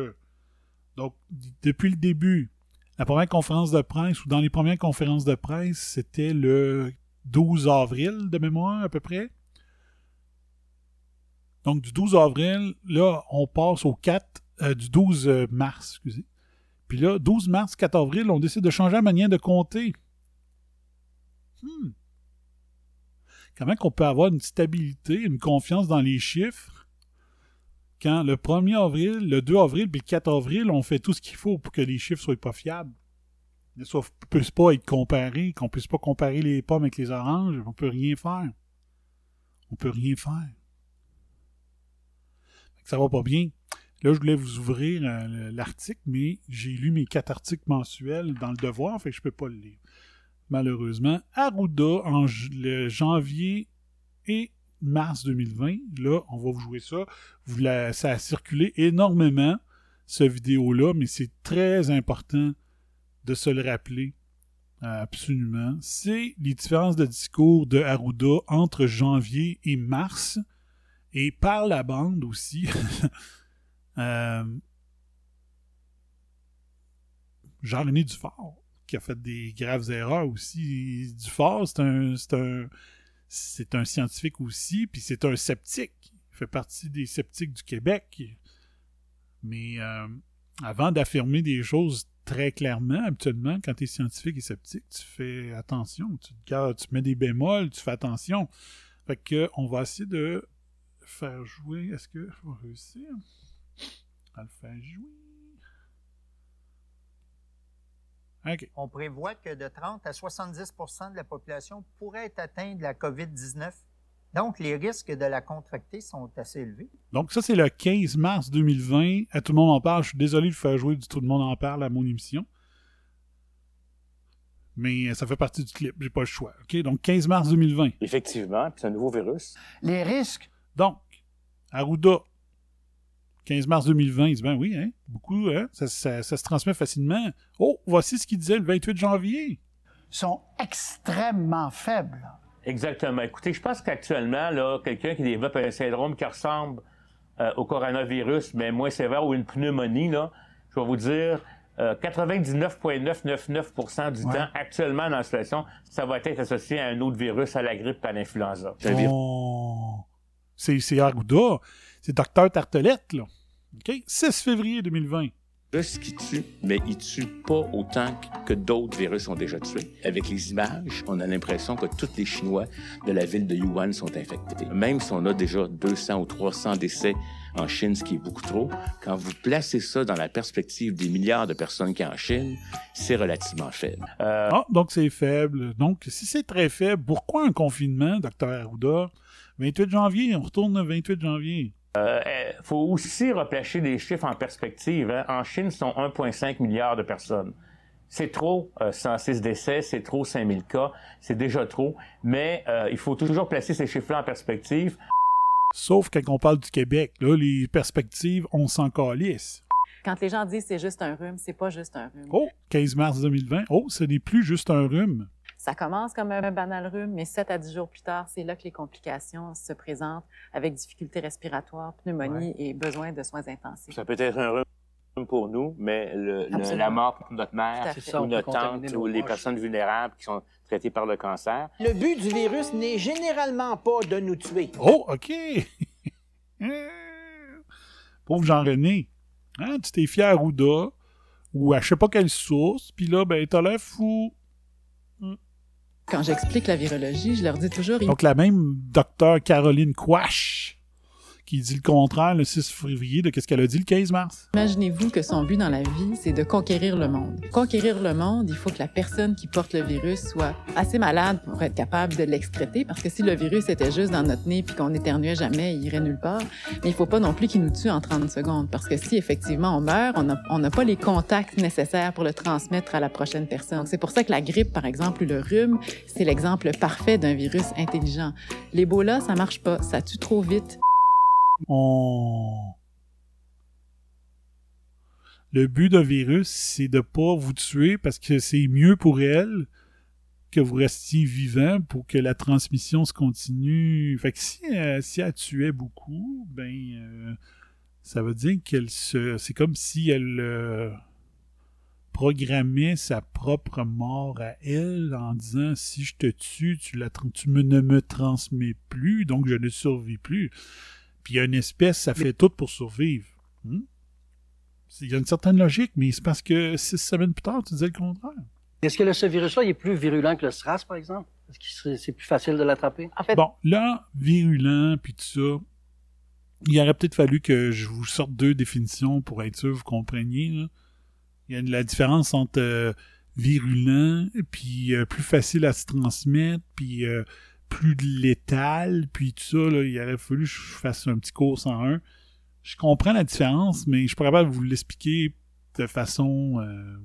Donc, depuis le début, la première conférence de presse, ou dans les premières conférences de presse, c'était le 12 avril de mémoire à peu près. Donc, du 12 avril, là, on passe au 4, euh, du 12 mars, excusez. Puis là, 12 mars, 4 avril, on décide de changer la manière de compter. Hmm comment qu'on peut avoir une stabilité, une confiance dans les chiffres quand le 1er avril, le 2 avril puis le 4 avril, on fait tout ce qu'il faut pour que les chiffres soient pas fiables? Ne puissent pas être comparés, qu'on puisse pas comparer les pommes avec les oranges, on peut rien faire. On peut rien faire. Ça va pas bien. Là, je voulais vous ouvrir euh, l'article, mais j'ai lu mes quatre articles mensuels dans le devoir, fait que je peux pas le lire malheureusement, Arruda en janvier et mars 2020. Là, on va vous jouer ça. Ça a circulé énormément, ce vidéo-là, mais c'est très important de se le rappeler. Euh, absolument. C'est les différences de discours de Arruda entre janvier et mars. Et par la bande aussi. <laughs> euh, Jean-René qui a fait des graves erreurs aussi. Dufort, c'est un, c'est un, c'est un scientifique aussi, puis c'est un sceptique. Il fait partie des sceptiques du Québec. Mais euh, avant d'affirmer des choses très clairement, habituellement, quand tu es scientifique et sceptique, tu fais attention. Tu, tu mets des bémols, tu fais attention. Fait que on va essayer de faire jouer. Est-ce que je vais réussir à le faire jouer? Okay. On prévoit que de 30 à 70% de la population pourrait être atteinte de la COVID-19. Donc, les risques de la contracter sont assez élevés. Donc, ça, c'est le 15 mars 2020. À tout le monde en parle. Je suis désolé de faire jouer du Tout le monde en parle à mon émission. Mais ça fait partie du clip. J'ai pas le choix. OK? Donc, 15 mars 2020. Effectivement. Puis c'est un nouveau virus. Les risques. Donc, Arruda 15 mars 2020, il dit ben oui, hein, beaucoup, hein, ça, ça- ça se transmet facilement. Oh, voici ce qu'il disait le 28 janvier. sont extrêmement faibles. Exactement. Écoutez, je pense qu'actuellement, là, quelqu'un qui développe un syndrome qui ressemble euh, au coronavirus, mais moins sévère, ou une pneumonie, là, je vais vous dire, euh, 99,999% du temps, actuellement dans la situation, ça va être associé à un autre virus, à la grippe, à l'influenza. C'est un virus. Oh. C'est c'est Arruda. C'est Docteur Tartelette, là. OK? 6 février 2020. virus qui tue, mais il tue pas autant que d'autres virus ont déjà tué. Avec les images, on a l'impression que tous les Chinois de la ville de Wuhan sont infectés. Même si on a déjà 200 ou 300 décès en Chine, ce qui est beaucoup trop, quand vous placez ça dans la perspective des milliards de personnes qui en Chine, c'est relativement faible. Euh, Ah, donc c'est faible. Donc, si c'est très faible, pourquoi un confinement, Docteur Arruda? 28 janvier, on retourne le 28 janvier. Euh, faut aussi replacer les chiffres en perspective. hein. En Chine, ce sont 1,5 milliard de personnes. C'est trop, euh, 106 décès, c'est trop 5000 cas, c'est déjà trop, mais euh, il faut toujours placer ces chiffres-là en perspective. Sauf quand on parle du Québec, là, les perspectives, on s'en calisse. Quand les gens disent c'est juste un rhume, c'est pas juste un rhume. Oh, 15 mars 2020. Oh, ce n'est plus juste un rhume. Ça commence comme un banal rhume, mais 7 à 10 jours plus tard, c'est là que les complications se présentent avec difficultés respiratoires, pneumonie et besoin de soins intensifs. Ça peut être un rhume pour nous, mais le- la mort pour notre mère ça, ou notre tante ou les personnes vulnérables qui sont traitées par le cancer, Le but du virus n'est généralement pas de nous tuer. Oh, OK. <laughs> Pauvre Jean-René. Hein, tu t'es fier à Arruda ou à je sais pas quelle source, puis là, ben, t'as l'air fou. Quand j'explique la virologie, je leur dis toujours, Donc, la même docteur Caroline Quash qui dit le contraire le 6 février de ce qu'elle a dit le 15 mars. imaginez-vous que son but dans la vie, c'est de conquérir le monde. Conquérir le monde, il faut que la personne qui porte le virus soit assez malade pour être capable de l'excréter, parce que si le virus était juste dans notre nez puis qu'on éternuait jamais, il irait nulle part. Mais il faut pas non plus qu'il nous tue en 30 secondes, parce que si effectivement on meurt, on n'a pas les contacts nécessaires pour le transmettre à la prochaine personne. C'est pour ça que la grippe, par exemple, ou le rhume, c'est l'exemple parfait d'un virus intelligent. L'Ebola, ça marche pas, ça tue trop vite. Le but d'un virus, c'est de pas vous tuer parce que c'est mieux pour elle que vous restiez vivant pour que la transmission se continue. Fait que si, si elle tuait beaucoup, ben euh, ça veut dire qu'elle se. C'est comme si elle euh, programmait sa propre mort à elle en disant si je te tue, tu, ne me transmets plus, donc je ne survis plus. Puis il y a une espèce, ça fait tout pour survivre. Hmm? Il y a une certaine logique, mais c'est parce que six semaines plus tard, tu disais le contraire. Est-ce que le- ce virus-là est plus virulent que le SRAS, par exemple? Est-ce que c'est- plus facile de l'attraper? En fait, Bon, là, virulent, puis tout ça, il aurait peut-être fallu que je vous sorte deux définitions pour être sûr que vous compreniez. là. Il y a la différence entre euh, virulent, puis euh, plus facile à se transmettre, puis euh, plus létal, puis tout ça. Là, il aurait fallu que je fasse un petit cours en un. Je comprends la différence, mais je suis pas capable de vous l'expliquer de façon euh,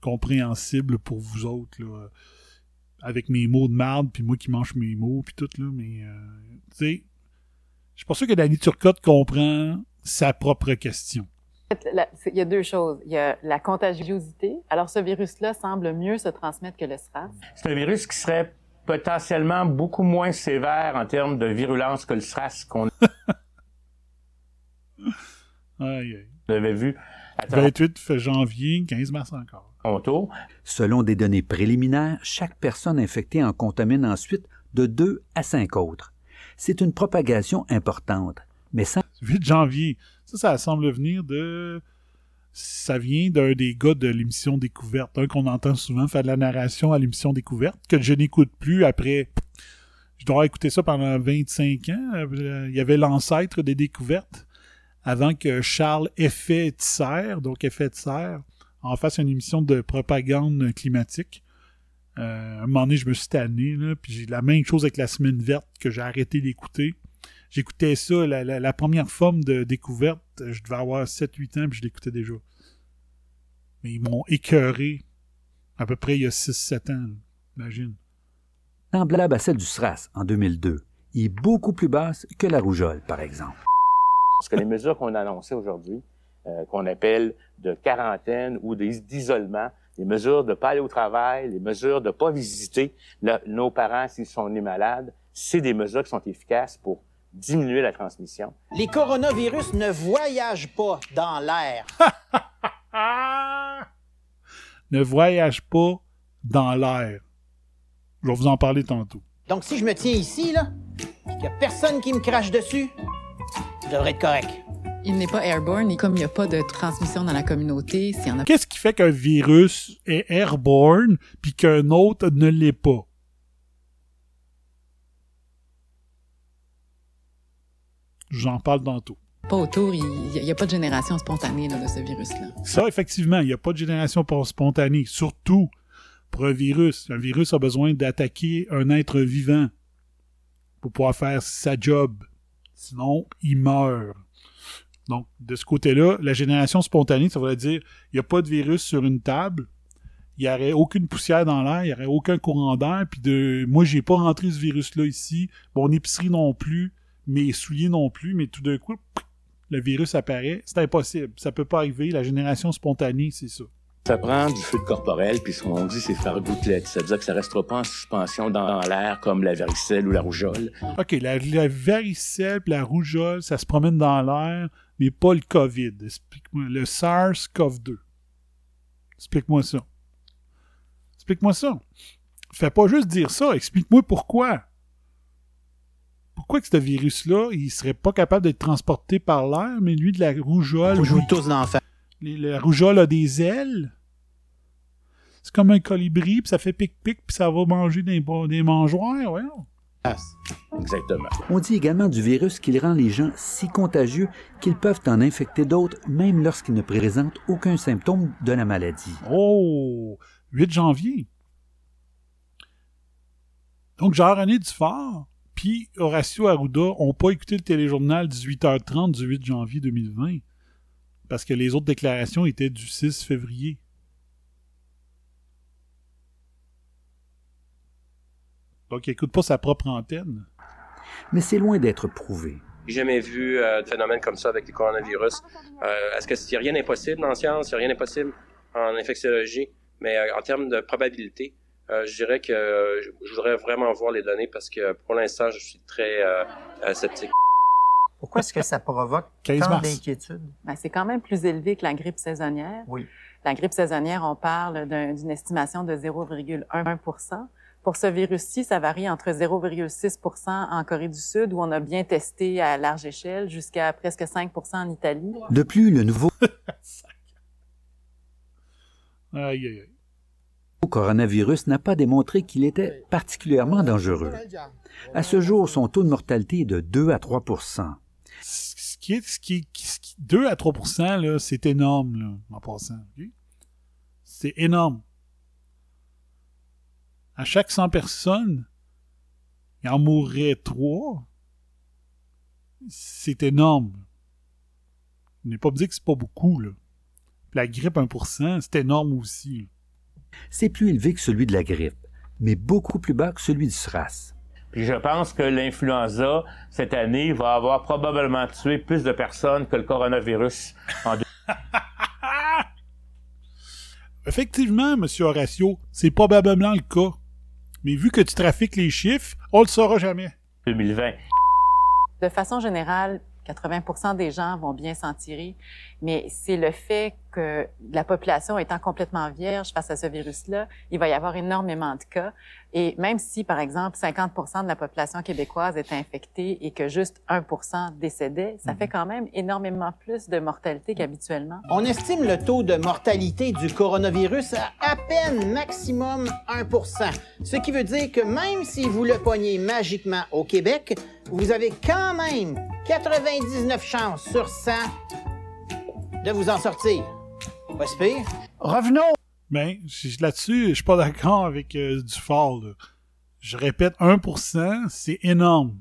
compréhensible pour vous autres. Là avec mes mots de marde, puis moi qui mange mes mots, puis tout, là, mais, euh, tu sais, je suis pas sûr que Danny Turcotte comprend sa propre question. Il y a deux choses. Il y a la contagiosité. Alors, ce virus-là semble mieux se transmettre que le SRAS. C'est un virus qui serait potentiellement beaucoup moins sévère en termes de virulence que le SRAS qu'on <laughs> Aïe, aïe. avait vu à 28 janvier, 15 mars encore. Toronto. Selon des données préliminaires, chaque personne infectée en contamine ensuite de 2 à 5 autres. C'est une propagation importante, mais sans 8 janvier. Ça, ça semble venir de... Ça vient d'un des gars de l'émission Découverte, un qu'on entend souvent faire de la narration à l'émission Découverte, que je n'écoute plus après... Je dois écouté ça pendant 25 ans. Euh, Il y avait l'ancêtre des Découvertes, avant que Charles Effet Tisser, donc Effet Tisser, en fasse une émission de propagande climatique. Euh, un moment donné, je me suis tanné, puis j'ai la même chose avec la semaine verte que j'ai arrêté d'écouter. J'écoutais ça, la, la- la première forme de découverte, je devais avoir 7-8 ans, puis je l'écoutais déjà. Mais ils m'ont écœuré à peu près il y a 6-7 ans, imagine. semblable à celle du SRAS en 2002 et beaucoup plus basse que la rougeole, par exemple. Parce que les mesures qu'on a annoncées aujourd'hui, euh, qu'on appelle de quarantaine ou d'isolement, les mesures de pas aller au travail, les mesures de pas visiter le- nos parents s'ils sont nés malades, c'est des mesures qui sont efficaces pour diminuer la transmission. Les coronavirus ne voyagent pas dans l'air. <laughs> Ne voyage pas dans l'air. Je vais vous en parler tantôt. Donc, si je me tiens ici, là, qu'il n'y a personne qui me crache dessus, je devrais être correct. Il n'est pas airborne et comme il n'y a pas de transmission dans la communauté, s'il y en a Qu'est-ce qui fait qu'un virus est airborne puis qu'un autre ne l'est pas? J'en parle tantôt. pas autour, il n'y a, pas de génération spontanée là, de ce virus-là. Ça, effectivement, il n'y a pas de génération spontanée. Surtout pour un virus. Un virus a besoin d'attaquer un être vivant pour pouvoir faire sa job. Sinon, il meurt. Donc, de ce côté-là, la génération spontanée, ça veut dire il n'y a pas de virus sur une table, il n'y aurait aucune poussière dans l'air, il n'y aurait aucun courant d'air, puis de moi, j'ai pas rentré ce virus-là ici, mon épicerie non plus, mes souliers non plus, mais tout d'un coup, le virus apparaît. C'est impossible. Ça peut pas arriver. La génération spontanée, c'est ça. Ça prend du fluide corporel, puis ce qu'on dit, c'est faire gouttelette. Ça veut dire que ça restera pas en suspension dans l'air comme la varicelle ou la rougeole. OK, la, la varicelle puis la rougeole, ça se promène dans l'air, mais pas le COVID. Explique-moi. Le SARS-CoV-2. Explique-moi ça. Explique-moi ça. Fais pas juste dire ça. Explique-moi pourquoi. Pourquoi que ce virus-là, il serait pas capable d'être transporté par l'air, mais lui, de la rougeole... Lui- tous la rougeole a des ailes. C'est comme un colibri, puis ça fait pic-pic, puis ça va manger des, des mangeoires, ouais. Exactement. On dit également du virus qu'il rend les gens si contagieux qu'ils peuvent en infecter d'autres même lorsqu'ils ne présentent aucun symptôme de la maladie. Oh! 8 janvier. Donc, Jean-René Dufort puis Horacio Arruda n'ont pas écouté le téléjournal 18h30 du 8 janvier 2020 parce que les autres déclarations étaient du 6 février. Donc, il n'écoute pas sa propre antenne. Mais c'est loin d'être prouvé. J'ai jamais vu euh, de phénomène comme ça avec les coronavirus. Euh, Est-ce qu'il n'y a rien d'impossible dans la science? Il n'y a rien d'impossible en infectiologie. Mais euh, en termes de probabilité, euh, je dirais que euh, je voudrais vraiment voir les données parce que pour l'instant, je suis très euh, sceptique. Pourquoi est-ce que ça provoque <laughs> 15 tant mars. d'inquiétude? Ben, c'est quand même plus élevé que la grippe saisonnière. Oui. La grippe saisonnière, on parle d'un- d'une estimation de 0,1% Pour ce virus-ci, ça varie entre 0,6% en Corée du Sud, où on a bien testé à large échelle, jusqu'à presque 5% en Italie. De plus, le nouveau <laughs> Aïe, aïe, aïe. Coronavirus n'a pas démontré qu'il était particulièrement dangereux. À ce jour, son taux de mortalité est de 2 à 3 ce qui est, ce qui est- ce qui- 2 à 3 là, c'est énorme, en passant. C'est énorme. À chaque 100 personnes, il en mourrait 3. C'est énorme. On n'est pas me dire que c'est pas beaucoup, La grippe 1% c'est énorme aussi. C'est plus élevé que celui de la grippe, mais beaucoup plus bas que celui du SRAS. Puis je pense que l'influenza, cette année, va avoir probablement tué plus de personnes que le coronavirus en deux- <laughs> Effectivement, M. Horacio, c'est probablement le cas. Mais vu que tu trafiques les chiffres, on le saura jamais. 2020. De façon générale, 80% des gens vont bien s'en tirer, mais c'est le fait que la population étant complètement vierge face à ce virus-là, il va y avoir énormément de cas. Et même si, par exemple, 50% de la population québécoise est infectée et que juste 1% décédait, ça fait quand même énormément plus de mortalité qu'habituellement. On estime le taux de mortalité du coronavirus à à peine maximum 1 Ce qui veut dire que même si vous le pognez magiquement au Québec, vous avez quand même 99 chances sur 100 de vous en sortir. Pas si pire. Revenons Ben, je- là-dessus, je suis pas d'accord avec euh, Dufort. là. Je répète, 1%, c'est énorme.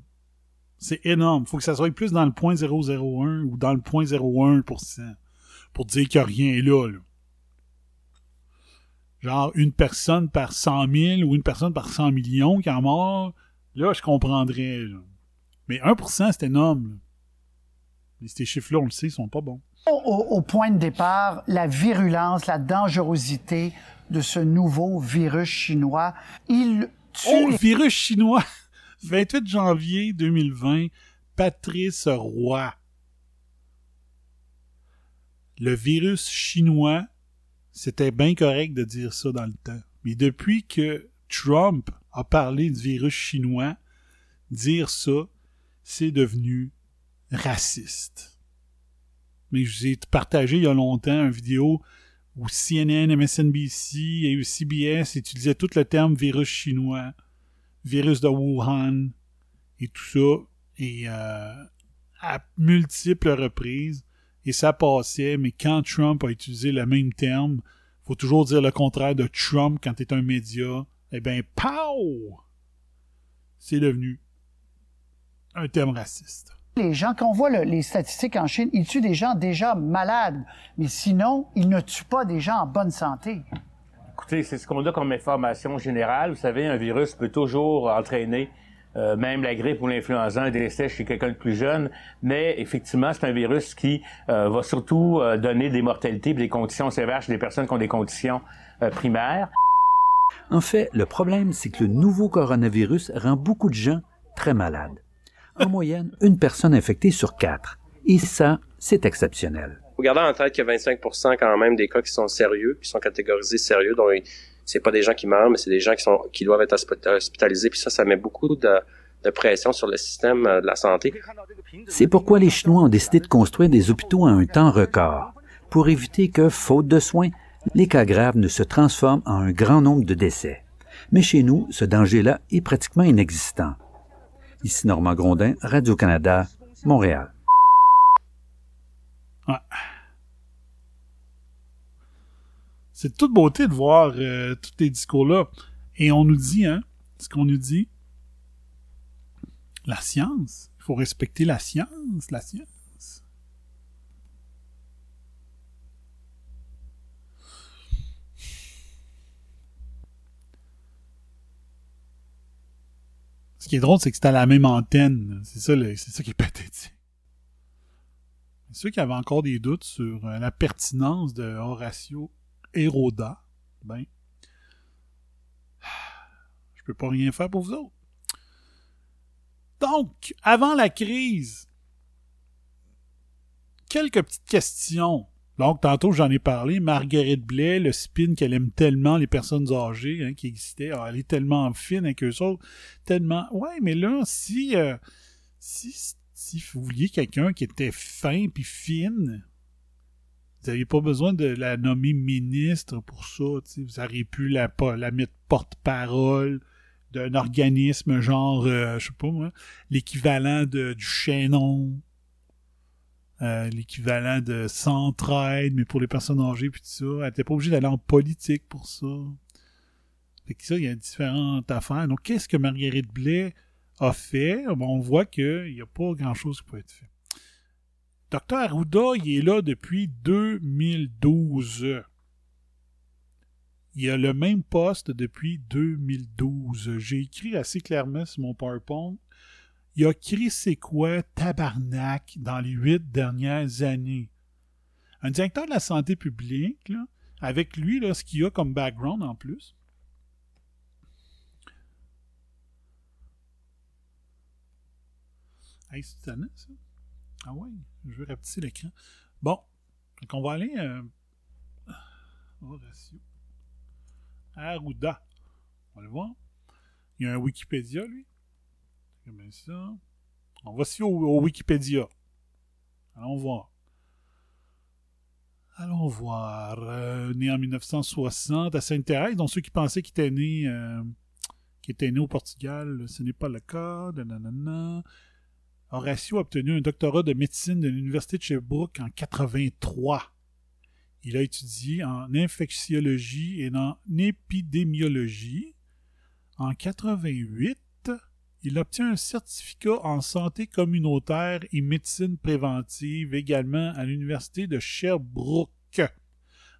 C'est énorme. faut que ça soit plus dans le point 001 ou dans le point 01% pour dire qu'il n'y a rien là, là. Genre une personne par 100 000 ou une personne par 100 millions qui en mort, là, je comprendrais. là. Mais 1%, c'est énorme. là. Mais ces chiffres-là, on le sait, sont pas bons. Au, au point de départ, la virulence, la dangerosité de ce nouveau virus chinois, il tue... Oh, le virus chinois! <laughs> 28 janvier 2020, Patrice Roy. Le virus chinois, c'était bien correct de dire ça dans le temps. Mais depuis que Trump a parlé du virus chinois, dire ça, c'est devenu raciste. Mais je vous ai partagé il y a longtemps une vidéo où CNN, MSNBC et CBS utilisaient tout le terme virus chinois, virus de Wuhan et tout ça, et euh, à multiples reprises, et ça passait, mais quand Trump a utilisé le même terme, faut toujours dire le contraire de Trump quand t'es un média, eh bien, pow! C'est devenu un terme raciste. Les gens, quand on voit le- les statistiques en Chine, ils tuent des gens déjà malades, mais sinon, ils ne tuent pas des gens en bonne santé. Écoutez, c'est ce qu'on a comme information générale. Vous savez, un virus peut toujours entraîner euh, même la grippe ou l'influenza, un décès chez quelqu'un de plus jeune. Mais effectivement, c'est un virus qui euh, va surtout euh, donner des mortalités et des conditions sévères chez les personnes qui ont des conditions euh, primaires. En fait, le problème, c'est que le nouveau coronavirus rend beaucoup de gens très malades. En moyenne, une personne infectée sur quatre. Et ça, c'est exceptionnel. faut garder en tête qu'il y a 25 quand même des cas qui sont sérieux, qui sont catégorisés sérieux, donc c'est pas des gens qui meurent, mais c'est des gens qui sont qui doivent être hospi- hospitalisés. Puis ça, ça met beaucoup de, de pression sur le système euh, de la santé. C'est pourquoi les Chinois ont décidé de construire des hôpitaux à un temps record, pour éviter que, faute de soins, les cas graves ne se transforment en un grand nombre de décès. Mais chez nous, ce danger-là est pratiquement inexistant. Ici Normand Grondin, Radio-Canada, Montréal. C'est de toute beauté de voir euh, tous les discours-là. Et on nous dit, hein, ce qu'on nous dit, la science. Il faut respecter la science, la science. Ce qui est drôle, c'est que c'était à la même antenne. C'est ça, c'est ça qui est pathétique. Ceux qui avaient encore des doutes sur euh, la pertinence de Horatio Héroda, ben, je peux pas rien faire pour vous autres. Donc, avant la crise, quelques petites questions. Donc, tantôt, j'en ai parlé. Marguerite Blais, le spin qu'elle aime tellement, les personnes âgées hein, qui existaient, ah, elle est tellement fine avec eux autres. Tellement. Ouais, mais là, si, euh, si, si vous vouliez quelqu'un qui était fin puis fine, vous n'aviez pas besoin de la nommer ministre pour ça. Vous auriez pu la, la mettre porte-parole d'un organisme genre, euh, je sais pas moi, l'équivalent du chaînon, euh, l'équivalent de Centraide, mais pour les personnes âgées, puis tout ça. Elle n'était pas obligée d'aller en politique pour ça. Fait que ça, il y a différentes affaires. Donc, qu'est-ce que Marguerite Blais a fait? On voit qu'il n'y a pas grand-chose qui peut être fait. Docteur Arruda, il est là depuis 2012. Il a le même poste depuis 2012. J'ai écrit assez clairement sur mon PowerPoint. Il a écrit c'est quoi tabarnak dans les huit dernières années. Un directeur de la santé publique, là, avec lui, là, ce qu'il a comme background en plus. Hey, c'est ça. Ah ouais, je veux rapetisser l'écran. Bon, on va aller. Euh... Horatio. Arruda. On va le voir. Il y a un Wikipédia, lui. Comme ça. On va ici au, Wikipédia. Allons voir. Allons voir. Euh, né en 1960 à Sainte-Thérèse. Donc ceux qui pensaient qu'il était né, euh, était né au Portugal, ce n'est pas le cas. Horatio a obtenu un doctorat de médecine de l'Université de Sherbrooke en 83. Il a étudié en infectiologie et en épidémiologie. En 88, il obtient un certificat en santé communautaire et médecine préventive également à l'Université de Sherbrooke.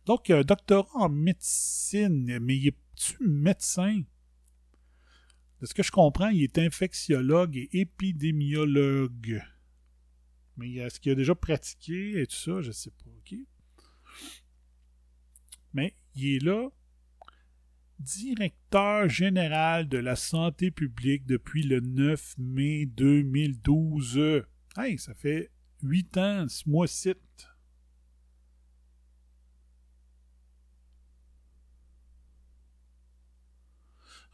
Donc, un doctorat en médecine, mais il est-tu médecin? De ce que je comprends, il est infectiologue et épidémiologue. Mais est-ce qu'il a déjà pratiqué et tout ça? Je sais pas. Mais il est là, directeur général de la santé publique depuis le 9 mai 2012. Hey, ça fait huit ans ce mois-ci.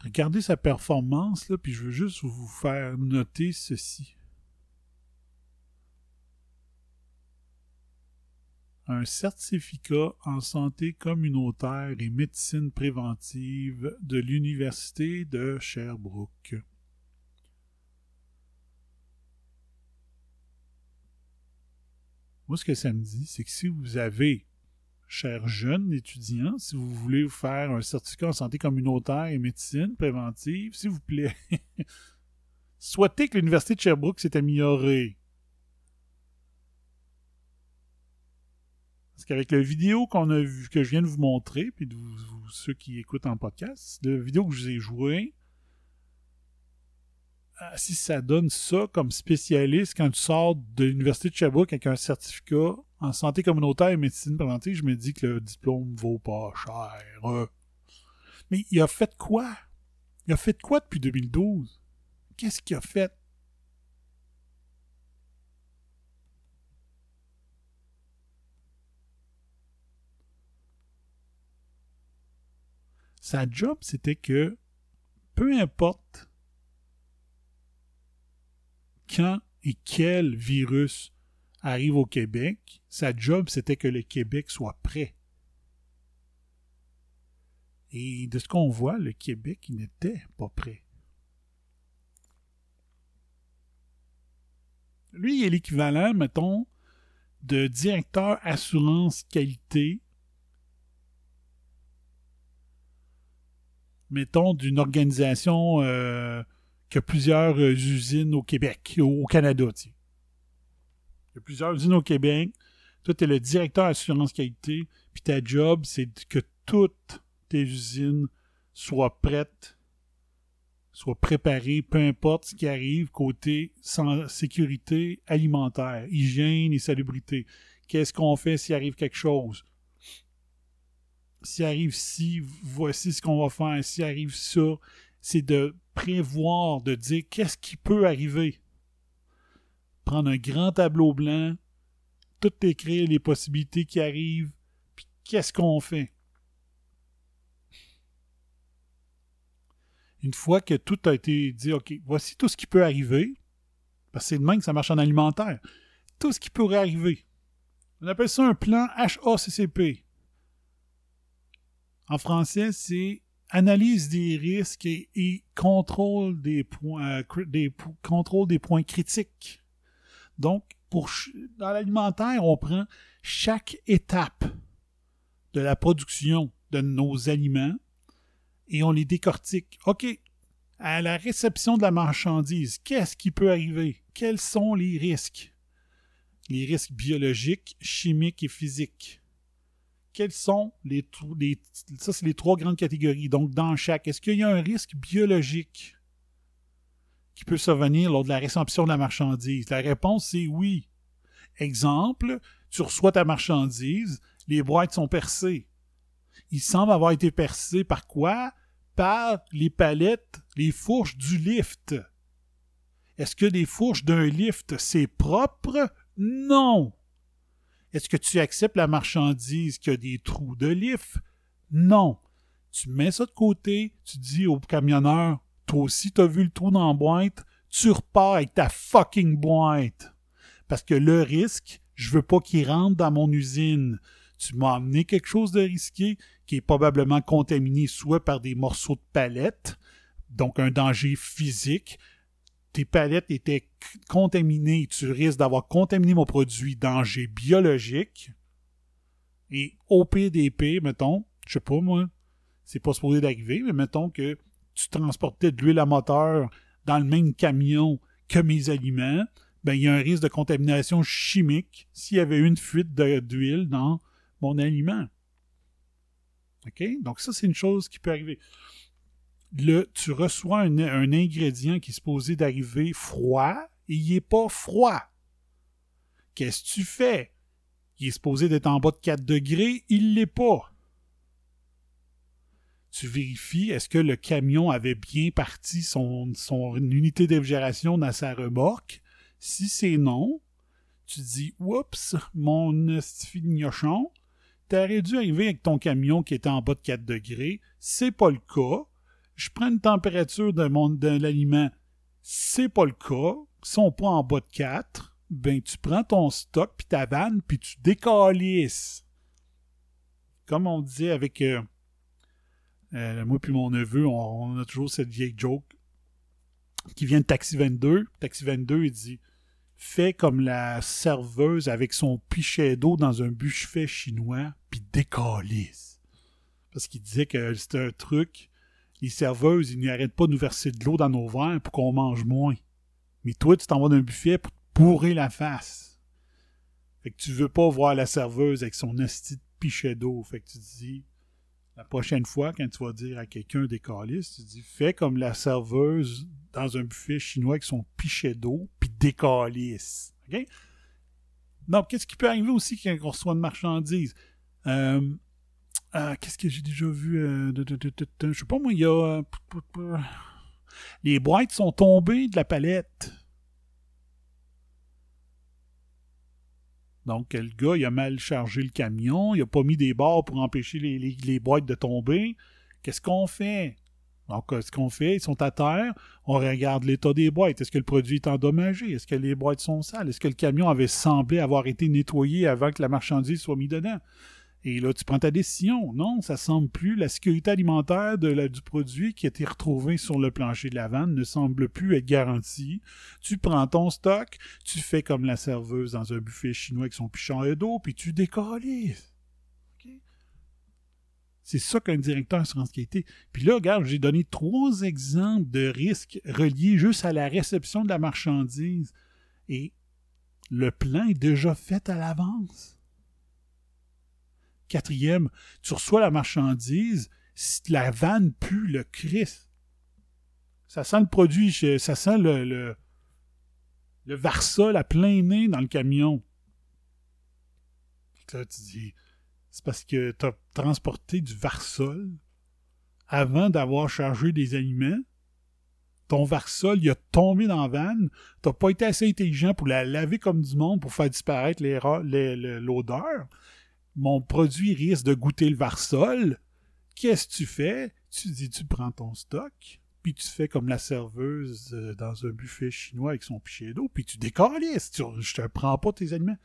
Regardez sa performance, là, puis je veux juste vous faire noter ceci. Un certificat en santé communautaire et médecine préventive de l'Université de Sherbrooke. Moi, ce que ça me dit, c'est que si vous avez chers jeunes étudiants, si vous voulez vous faire un certificat en santé communautaire et médecine préventive, s'il vous plaît, <laughs> souhaitez que l'Université de Sherbrooke s'est améliorée. Parce qu'avec la vidéo a que je viens de vous montrer, puis de ceux qui écoutent en podcast, la vidéo que je vous ai jouée, ah, si ça donne ça comme spécialiste quand tu sors de l'Université de Sherbrooke avec un certificat en santé communautaire et médecine préventive, je me dis que le diplôme vaut pas cher. Mais il a fait quoi? Il a fait quoi depuis 2012? Qu'est-ce qu'il a fait? Sa job, c'était que peu importe quand et quel virus arrive au Québec, sa job, c'était que le Québec soit prêt. Et de ce qu'on voit, le Québec n'était pas prêt. Lui, il est l'équivalent, mettons, de directeur assurance qualité, mettons, d'une organisation euh, qui a plusieurs euh, usines au Québec, au, Canada. Il y a plusieurs usines au Québec. Toi, tu es le directeur assurance qualité, puis ta job, c'est que toutes tes usines soient prêtes, soient préparées, peu importe ce qui arrive côté sécurité alimentaire, hygiène et salubrité. Qu'est-ce qu'on fait s'il arrive quelque chose? S'il arrive ci, voici ce qu'on va faire. S'il arrive ça, c'est de prévoir, de dire qu'est-ce qui peut arriver prendre un grand tableau blanc, tout écrire les possibilités qui arrivent, puis qu'est-ce qu'on fait? Une fois que tout a été dit, OK, voici tout ce qui peut arriver, parce que c'est de que ça marche en alimentaire, tout ce qui pourrait arriver. On appelle ça un plan HACCP. En français, c'est analyse des risques et, contrôle, des points, euh, contrôle des points critiques. Donc, dans l'alimentaire, on prend chaque étape de la production de nos aliments et on les décortique. OK, à la réception de la marchandise, qu'est-ce qui peut arriver? Quels sont les risques? Les risques biologiques, chimiques et physiques. Quels sont les, les ça c'est les trois grandes catégories. Donc dans chaque, est-ce qu'il y a un risque biologique? qui peut survenir lors de la réception de la marchandise? La réponse c'est oui. Exemple, tu reçois ta marchandise, les boîtes sont percées. Il semble avoir été percé par quoi? Par les palettes, les fourches du lift. Est-ce que les fourches d'un lift, c'est propre? Non. Est-ce que tu acceptes la marchandise qui a des trous de lift? Non. Tu mets ça de côté, tu dis au camionneur, toi aussi, t'as vu le trou dans la boîte, tu repars avec ta fucking boîte. Parce que le risque, je veux pas qu'il rentre dans mon usine. Tu m'as amené quelque chose de risqué qui est probablement contaminé soit par des morceaux de palette, donc un danger physique. Tes palettes étaient contaminées, tu risques d'avoir contaminé mon produit, danger biologique. Et au PDP, mettons, je sais pas moi, c'est pas supposé d'arriver, mais mettons que tu transportais de l'huile à moteur dans le même camion que mes aliments, ben, il y a un risque de contamination chimique s'il y avait une fuite d'huile dans mon aliment. OK? Donc, ça, c'est une chose qui peut arriver. Le, tu reçois un, ingrédient qui est supposé d'arriver froid et il n'est pas froid. Qu'est-ce que tu fais? Il est supposé d'être en bas de 4 degrés, il l'est pas. Tu vérifies, est-ce que le camion avait bien parti son, unité de réfrigération dans sa remorque? Si c'est non, tu dis, oups, mon gnochon, t'aurais dû arriver avec ton camion qui était en bas de 4 degrés. C'est pas le cas. Je prends une température de, mon, de l'aliment. C'est pas le cas. Ils sont pas en bas de 4. Ben, tu prends ton stock puis ta vanne puis tu décalisses. Comme on disait avec euh, euh, moi puis mon neveu, on, a toujours cette vieille joke qui vient de Taxi 22. Taxi 22, il dit fait comme la serveuse avec son pichet d'eau dans un buffet chinois, puis décalisse. Parce qu'il disait que c'était un truc. Les serveuses, ils n'arrêtent pas de nous verser de l'eau dans nos verres pour qu'on mange moins. Mais toi, tu t'en vas d'un buffet pour te pourrir la face. Fait que tu veux pas voir la serveuse avec son esti de pichet d'eau. Fait que tu te dis, la prochaine fois, quand tu vas dire à quelqu'un des calices, tu dis, fais comme la serveuse dans un buffet chinois avec son pichet d'eau, puis décalisse. OK? Donc, qu'est-ce qui peut arriver aussi quand on reçoit une marchandise? Euh, euh, qu'est-ce que j'ai déjà vu? Euh, je sais pas, moi, il y a... les boîtes sont tombées de la palette. Donc, le gars, il a mal chargé le camion, il a pas mis des barres pour empêcher les, les, les boîtes de tomber. Qu'est-ce qu'on fait? Donc, ce qu'on fait, ils sont à terre, on regarde l'état des boîtes. Est-ce que le produit est endommagé? Est-ce que les boîtes sont sales? Est-ce que le camion avait semblé avoir été nettoyé avant que la marchandise soit mise dedans? Et là, tu prends ta décision. Non, ça semble plus. La sécurité alimentaire du produit qui a été retrouvé sur le plancher de la vanne ne semble plus être garantie. Tu prends ton stock, tu fais comme la serveuse dans un buffet chinois avec son pichon d'eau, puis tu décolles. C'est ça qu'un directeur assurance qualité. Puis là, regarde, j'ai donné trois exemples de risques reliés juste à la réception de la marchandise. Et le plan est déjà fait à l'avance. Quatrième, tu reçois la marchandise, la vanne pue le Christ. Ça sent le produit, ça sent le, le, le Varsol à plein nez dans le camion. Là, tu dis, c'est parce que tu as transporté du Varsol avant d'avoir chargé des aliments. Ton Varsol, il a tombé dans la vanne. Tu pas été assez intelligent pour la laver comme du monde pour faire disparaître l'odeur. Mon produit risque de goûter le Varsol. Qu'est-ce que tu fais? Tu dis, tu prends ton stock, puis tu fais comme la serveuse euh, dans un buffet chinois avec son pichet d'eau, puis tu décalisses. Tu, je te prends pas tes aliments.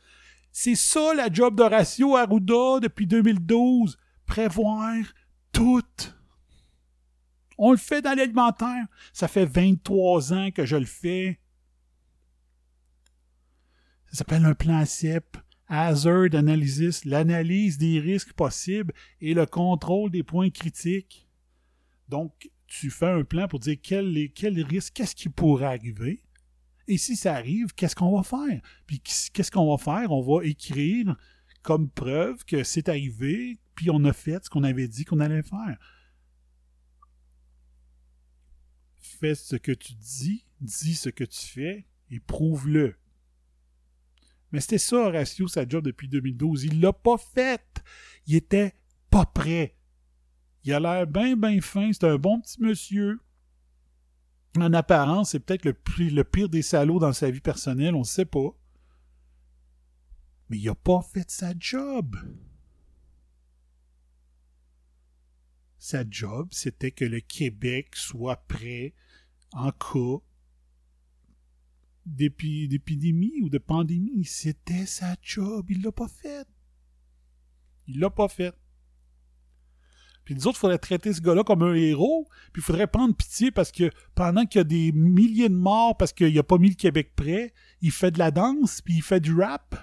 C'est ça la job d'Horacio Arruda depuis 2012. Prévoir tout. On le fait dans l'alimentaire. Ça fait 23 ans que je le fais. Ça s'appelle un plan CEP. Hazard Analysis, l'analyse des risques possibles et le contrôle des points critiques. Donc, tu fais un plan pour dire quel, quel risque, qu'est-ce qui pourrait arriver, et si ça arrive, qu'est-ce qu'on va faire? Puis qu'est-ce qu'on va faire? On va écrire comme preuve que c'est arrivé, puis on a fait ce qu'on avait dit qu'on allait faire. Fais ce que tu dis, dis ce que tu fais, et prouve-le. Mais c'était ça, Horatio, sa job depuis 2012. Il l'a pas fait. Il était pas prêt. Il a l'air bien, bien fin. C'est un bon petit monsieur en apparence, c'est peut-être le, le, pire des salauds dans sa vie personnelle, on ne sait pas. Mais il n'a pas fait sa job. Sa job, c'était que le Québec soit prêt en cas d'épidémie ou de pandémie. C'était sa job. Il l'a pas fait. Il l'a pas fait. Puis nous autres, il faudrait traiter ce gars-là comme un héros, puis il faudrait prendre pitié parce que pendant qu'il y a des milliers de morts parce qu'il n'a pas mis le Québec prêt, il fait de la danse, puis il fait du rap.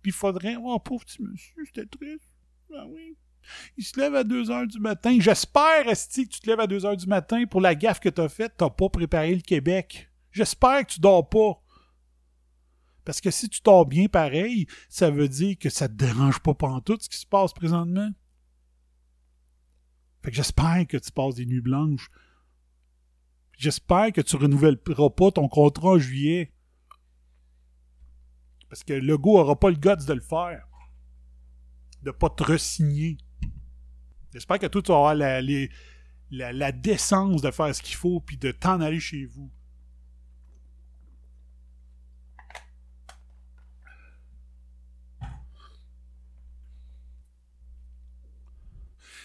Puis il faudrait... Oh, pauvre petit monsieur, c'était triste. Ben oui. Il se lève à 2 heures du matin. J'espère, Esti, que tu te lèves à 2 heures du matin pour la gaffe que tu as faite. Tu pas préparé le Québec. J'espère que tu dors pas. Parce que si tu dors bien pareil, ça veut dire que ça te dérange pas tout ce qui se passe présentement. Fait que j'espère que tu passes des nuits blanches. J'espère que tu renouvelleras pas ton contrat en juillet. Parce que Legault aura pas le guts de le faire. De pas te resigner. J'espère que toi, tu vas avoir la, la, la décence de faire ce qu'il faut puis de t'en aller chez vous.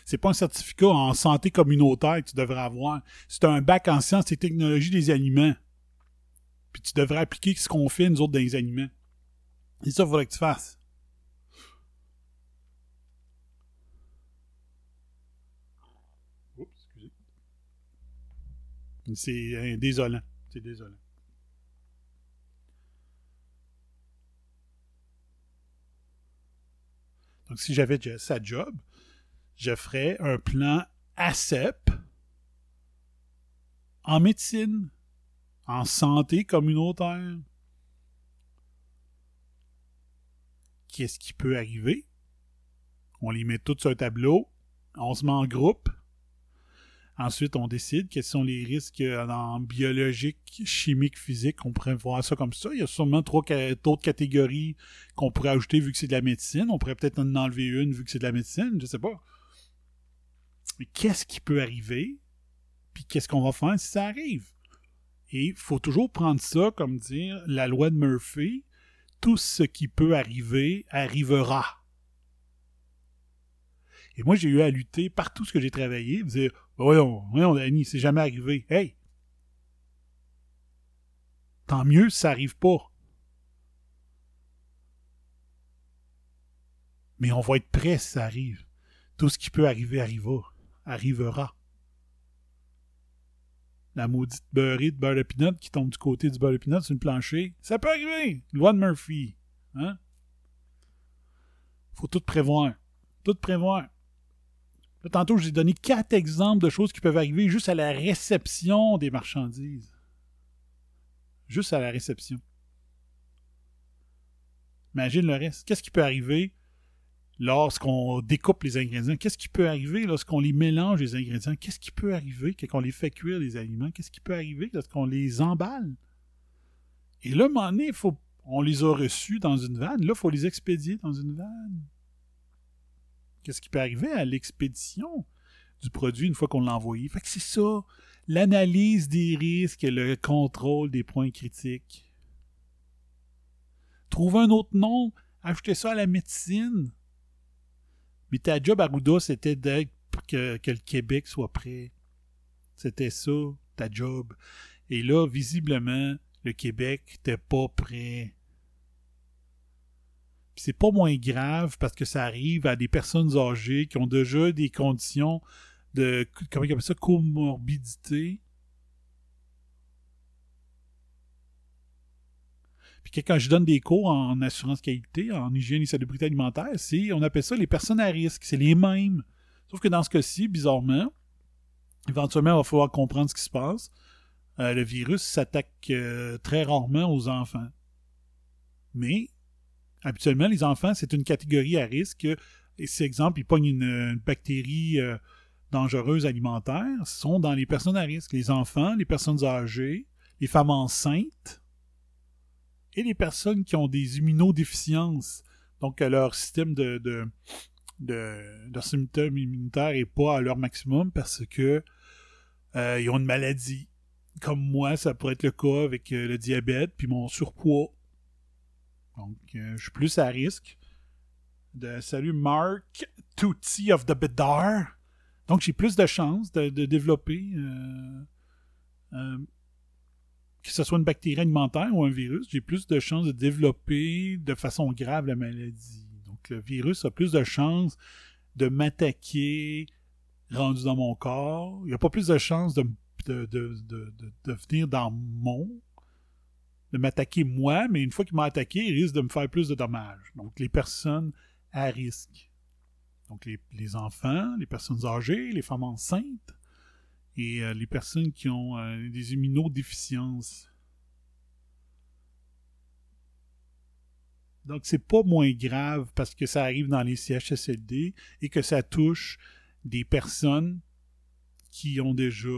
C'est pas un certificat en santé communautaire que tu devrais avoir. C'est un bac en sciences et technologies des aliments. Puis tu devrais appliquer ce qu'on fait, nous autres, dans les aliments. C'est ça qu'il faudrait que tu fasses. Oups, excusez. C'est euh, désolant. C'est désolant. Donc, si j'avais sa job, je ferais un plan ACEP en médecine, en santé communautaire. Qu'est-ce qui peut arriver? On les met tous sur un tableau, on se met en groupe. Ensuite, on décide quels sont les risques en biologique, chimique, physique. On pourrait voir ça comme ça. Il y a sûrement trois d'autres catégories qu'on pourrait ajouter vu que c'est de la médecine. On pourrait peut-être en enlever une vu que c'est de la médecine. Je sais pas. Mais qu'est-ce qui peut arriver? Puis qu'est-ce qu'on va faire si ça arrive? Et il faut toujours prendre ça comme dire la loi de Murphy. Tout ce qui peut arriver arrivera. Et moi, j'ai eu à lutter partout ce que j'ai travaillé, me dire Ben Voyons, voyons, Danny, c'est jamais arrivé. Hey! Tant mieux si ça arrive pas. Mais on va être prêt si ça arrive. Tout ce qui peut arriver arrivera. Arrivera. La maudite beurrée de beurre pinot qui tombe du côté du beurre de pinot sur le plancher. Ça peut arriver. Loi de Murphy. Hein? Faut tout prévoir. Tout prévoir. Là, tantôt, j'ai donné quatre exemples de choses qui peuvent arriver juste à la réception des marchandises. Juste à la réception. Imagine le reste. Qu'est-ce qui peut arriver? Lorsqu'on découpe les ingrédients? Qu'est-ce qui peut arriver lorsqu'on les mélange, les ingrédients? Qu'est-ce qui peut arriver quand on les fait cuire, les aliments? Qu'est-ce qui peut arriver lorsqu'on les emballe? Et là, à un moment donné, faut, on les a reçus dans une vanne. Là, il faut les expédier dans une vanne. Qu'est-ce qui peut arriver à l'expédition du produit une fois qu'on l'a envoyé? Fait que c'est ça, l'analyse des risques et le contrôle des points critiques. Trouver un autre nom, ajouter ça à la médecine. Mais ta job, Arruda, c'était d'être que, que le Québec soit prêt. C'était ça, ta job. Et là, visiblement, le Québec n'était pas prêt. C'est pas moins grave parce que ça arrive à des personnes âgées qui ont déjà des conditions de comorbidité. Quand je donne des cours en assurance qualité, en hygiène et salubrité alimentaire, c'est on appelle ça les personnes à risque, c'est les mêmes. Sauf que dans ce cas-ci, bizarrement, éventuellement, il va falloir comprendre ce qui se passe. Euh, le virus s'attaque euh, très rarement aux enfants. Mais habituellement, les enfants, c'est une catégorie à risque. Et si, exemple, ils pognent une, une bactérie euh, dangereuse alimentaire, ce sont dans les personnes à risque. Les enfants, les personnes âgées, les femmes enceintes et les personnes qui ont des immunodéficiences. Donc, que leur système de, de, de, de symptômes immunitaires n'est pas à leur maximum parce que euh, ils ont une maladie. Comme moi, ça pourrait être le cas avec euh, le diabète puis mon surpoids. Donc, euh, je suis plus à risque. De, salut Mark Tutti of the Bedar. Donc, j'ai plus de chances de, de développer, euh, euh, que ce soit une bactérie alimentaire ou un virus, j'ai plus de chances de développer de façon grave la maladie. Donc, le virus a plus de chances de m'attaquer rendu dans mon corps. Il n'y a pas plus de chances de, venir dans mon de m'attaquer moi, mais une fois qu'il m'a attaqué, il risque de me faire plus de dommages. Donc, les personnes à risque. Donc, les enfants, les personnes âgées, les femmes enceintes et euh, les personnes qui ont euh, des immunodéficiences. Donc, c'est pas moins grave parce que ça arrive dans les CHSLD et que ça touche des personnes qui ont déjà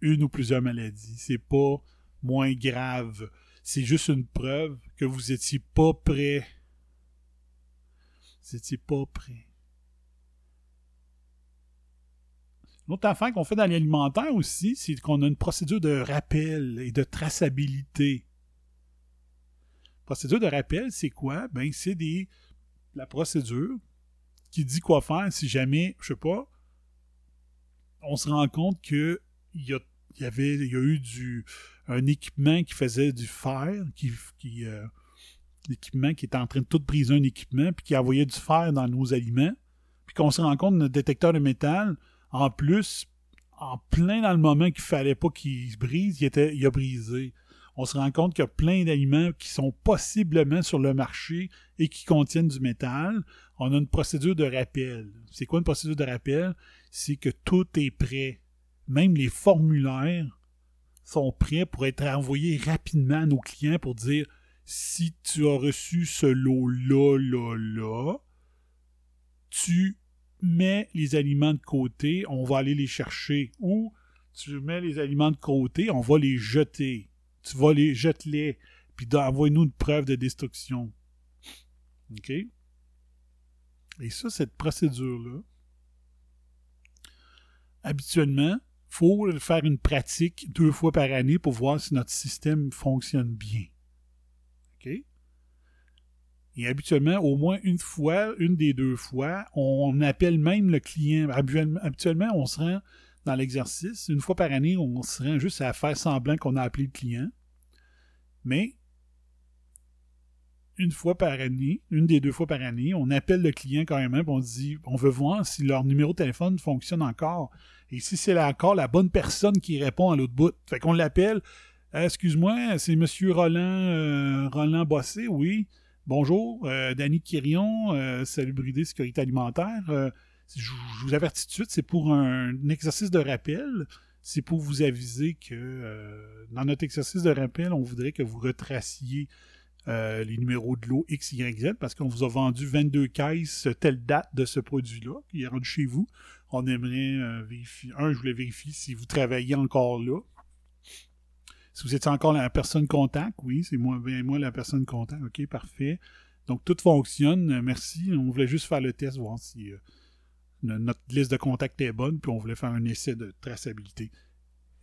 une ou plusieurs maladies. C'est pas moins grave. c'est juste une preuve que vous étiez pas prêt. Vous étiez pas prêt. L'autre affaire qu'on fait dans l'alimentaire aussi, c'est qu'on a une procédure de rappel et de traçabilité. Procédure de rappel, c'est quoi? Ben, c'est des. La procédure qui dit quoi faire si jamais, je sais pas, on se rend compte que il y a, avait, eu un équipement qui faisait du fer, qui, qui euh, qui était en train de tout briser un équipement, puis qui envoyait du fer dans nos aliments, puis qu'on se rend compte notre détecteur de métal, en plus, en plein dans le moment qu'il fallait pas qu'il se brise, il, était, il a brisé. On se rend compte qu'il y a plein d'aliments qui sont possiblement sur le marché et qui contiennent du métal. On a une procédure de rappel. C'est quoi une procédure de rappel? C'est que tout est prêt. Même les formulaires sont prêts pour être envoyés rapidement à nos clients pour dire si tu as reçu ce lot-là, là, là, tu mets les aliments de côté, on va aller les chercher. Ou tu mets les aliments de côté, on va les jeter. Tu vas les jeter, puis envoie-nous une preuve de destruction. OK? Et ça, cette procédure-là, habituellement, il faut faire une pratique deux fois par année pour voir si notre système fonctionne bien. OK? Et habituellement, au moins une fois, une des deux fois, on appelle même le client. Habituellement, on se rend dans l'exercice. Une fois par année, on se rend juste à faire semblant qu'on a appelé le client. Mais une fois par année, une des deux fois par année, on appelle le client quand même, on dit on veut voir si leur numéro de téléphone fonctionne encore. Et si c'est encore la bonne personne qui répond à l'autre bout. Fait qu'on l'appelle. Excuse-moi, c'est Monsieur Roland euh, Roland Bossé, oui. Bonjour, euh, Danny Quirion, euh, Salubrité Sécurité Alimentaire. Euh, je, vous avertis tout de suite, c'est pour un, exercice de rappel. C'est pour vous aviser que euh, dans notre exercice de rappel, on voudrait que vous retraciez les numéros de l'eau X, Y, Z parce qu'on vous a vendu 22 caisses telle date de ce produit-là qui est rendu chez vous. On aimerait vérifier. Un, je voulais vérifier si vous travaillez encore là. Si vous êtes encore la personne contact, oui, c'est moi, moi la personne contact. OK, parfait. Donc, tout fonctionne. Merci. On voulait juste faire le test, voir si euh, notre liste de contacts est bonne, puis on voulait faire un essai de traçabilité.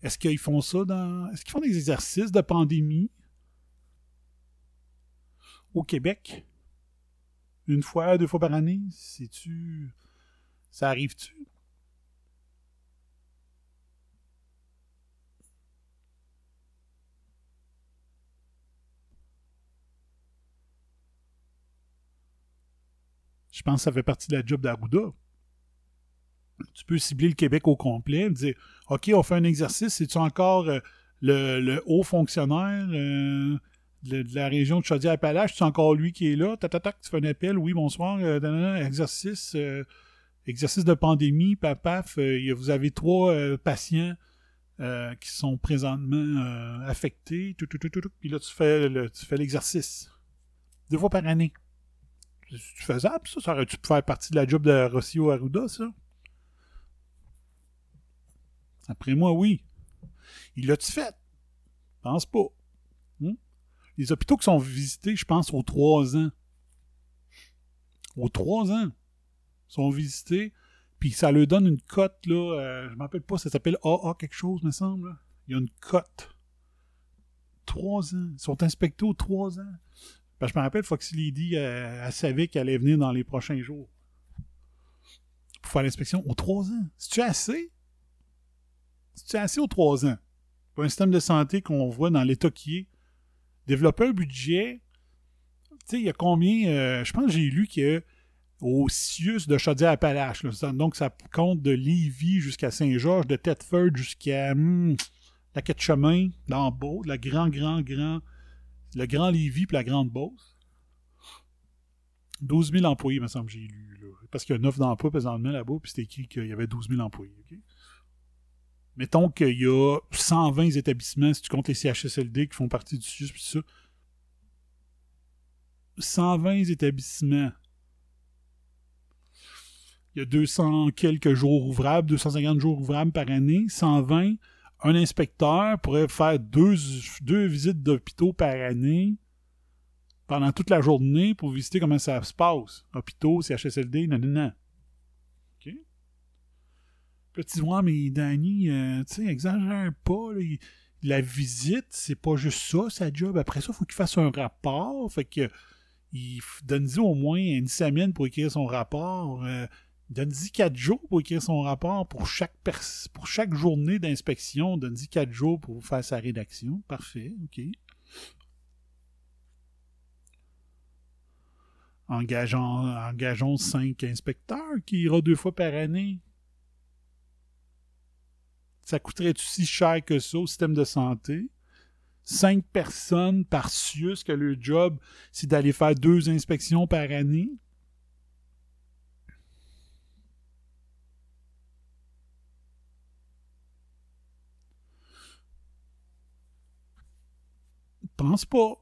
Est-ce qu'ils font ça dans. Est-ce qu'ils font des exercices de pandémie? Au Québec? Une fois, deux fois par année? C'est-tu. Ça arrive-tu? Je pense que ça fait partie de la job d'Arruda. Tu peux cibler le Québec au complet, dire OK, on fait un exercice, c'est-tu encore euh, le, haut fonctionnaire euh, de, la région de Chaudière-Appalaches, c'est encore lui qui est là, tu fais un appel, oui, bonsoir, euh, exercice, exercice de pandémie, papaf, vous avez trois patients qui sont présentement affectés, tout, tout, tout, puis là, tu fais l'exercice. Deux fois par année. C'est faisable, ça? Ça aurait-tu pu faire partie de la job de Rossio Arruda, ça? Après moi, oui. Il l'a-tu fait? Je pense pas. Hmm? Les hôpitaux qui sont visités, je pense, aux trois ans. Aux trois ans. sont visités, puis ça leur donne une cote, là. Euh, je ne m'appelle pas, ça s'appelle AA quelque chose, me semble. Il y a une cote. Trois ans. Ils sont inspectés aux trois ans je me rappelle, Foxy Lady, euh, elle, savait qu'elle allait venir dans les prochains jours. Pour faire l'inspection aux trois ans. C'est-tu assez? C'est-tu assez aux trois ans? Pour un système de santé qu'on voit dans l'état qui est. Développer un budget. Tu sais, il y a combien. Euh, je pense que j'ai lu a au CIUS de Chaudière-Appalaches. Donc, ça compte de Lévis jusqu'à Saint-Georges, de Thetford jusqu'à hmm, la Quête Chemin, dans Beau, la grand, grand, grand le Grand Lévis et la Grande Beauce. 12 000 employés, me semble, j'ai lu. Parce qu'il y a 9 d'emplois présentement là-bas, puis c'était écrit qu'il y avait 12 000 employés. Mettons qu'il y a 120 établissements, si tu comptes les CHSLD qui font partie du SUS, puis ça. 120 établissements. Il y a 200 quelques jours ouvrables, 250 jours ouvrables par année. 120, un inspecteur pourrait faire deux, visites d'hôpitaux par année pendant toute la journée pour visiter comment ça se passe. Hôpitaux, CHSLD, non. OK? Puis là, mais Danny, euh, tu sais, exagère pas. la visite, c'est pas juste ça, sa job. Après ça, il faut qu'il fasse un rapport. Fait que il donne-y au moins une semaine pour écrire son rapport. Euh, donne-y quatre jours pour écrire son rapport pour chaque pour journée d'inspection. Donne-y quatre jours pour faire sa rédaction. Parfait, OK. Engageons, engageons cinq inspecteurs qui ira deux fois par année. Ça coûterait-tu si cher que ça au système de santé? Cinq personnes par CIUS que le job, c'est d'aller faire deux inspections par année? Pense pas.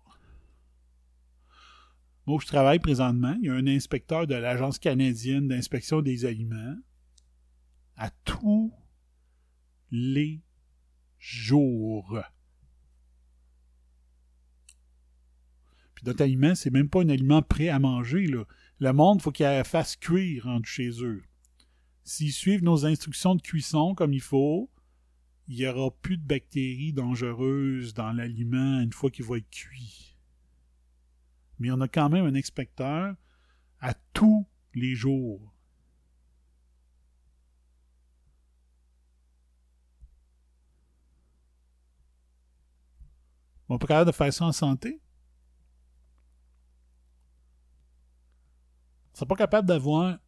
Moi, je travaille présentement, il y a un inspecteur de l'Agence canadienne d'inspection des aliments à tous les jours. Puis notre aliment, c'est même pas un aliment prêt à manger. Là. Le monde, faut qu'il fasse cuire rendu chez eux. S'ils suivent nos instructions de cuisson comme il faut, il n'y aura plus de bactéries dangereuses dans l'aliment une fois qu'il va être cuit. Mais on a quand même un inspecteur à tous les jours. On peut capable de faire ça en santé? On serait pas capable d'avoir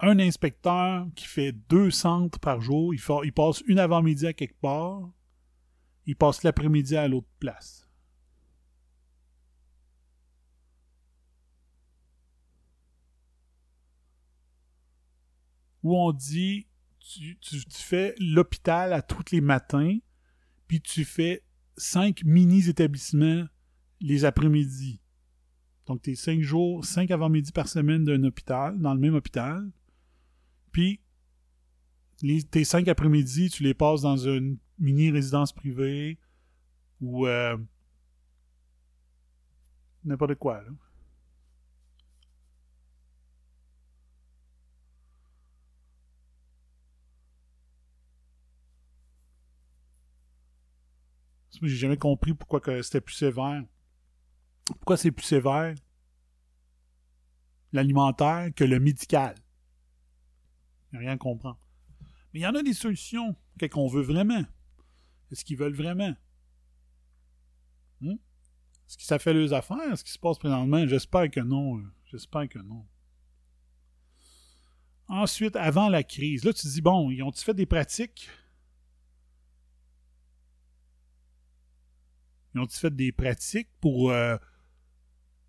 un inspecteur qui fait deux centres par jour. Il, passe une avant-midi à quelque part. Il passe l'après-midi à l'autre place. Où on dit tu fais l'hôpital à tous les matins, puis tu fais cinq mini-établissements les après-midi. Donc, tu es cinq jours, cinq avant-midi par semaine d'un hôpital, dans le même hôpital. Puis, tes cinq après-midi, tu les passes dans une mini-résidence privée ou euh, n'importe quoi. Là. J'ai jamais compris pourquoi c'était plus sévère. Pourquoi c'est plus sévère l'alimentaire que le médical? Rien comprendre. Mais il y en a des solutions. Qu'est-ce qu'on veut vraiment? Est-ce qu'ils veulent vraiment? Hmm? Est-ce que ça fait leurs affaires? Ce qui se passe présentement? J'espère que non. euh, J'espère que non. Ensuite, avant la crise, là, tu te dis, bon, ils ont-ils fait des pratiques? Ils ont-ils fait des pratiques pour. Euh,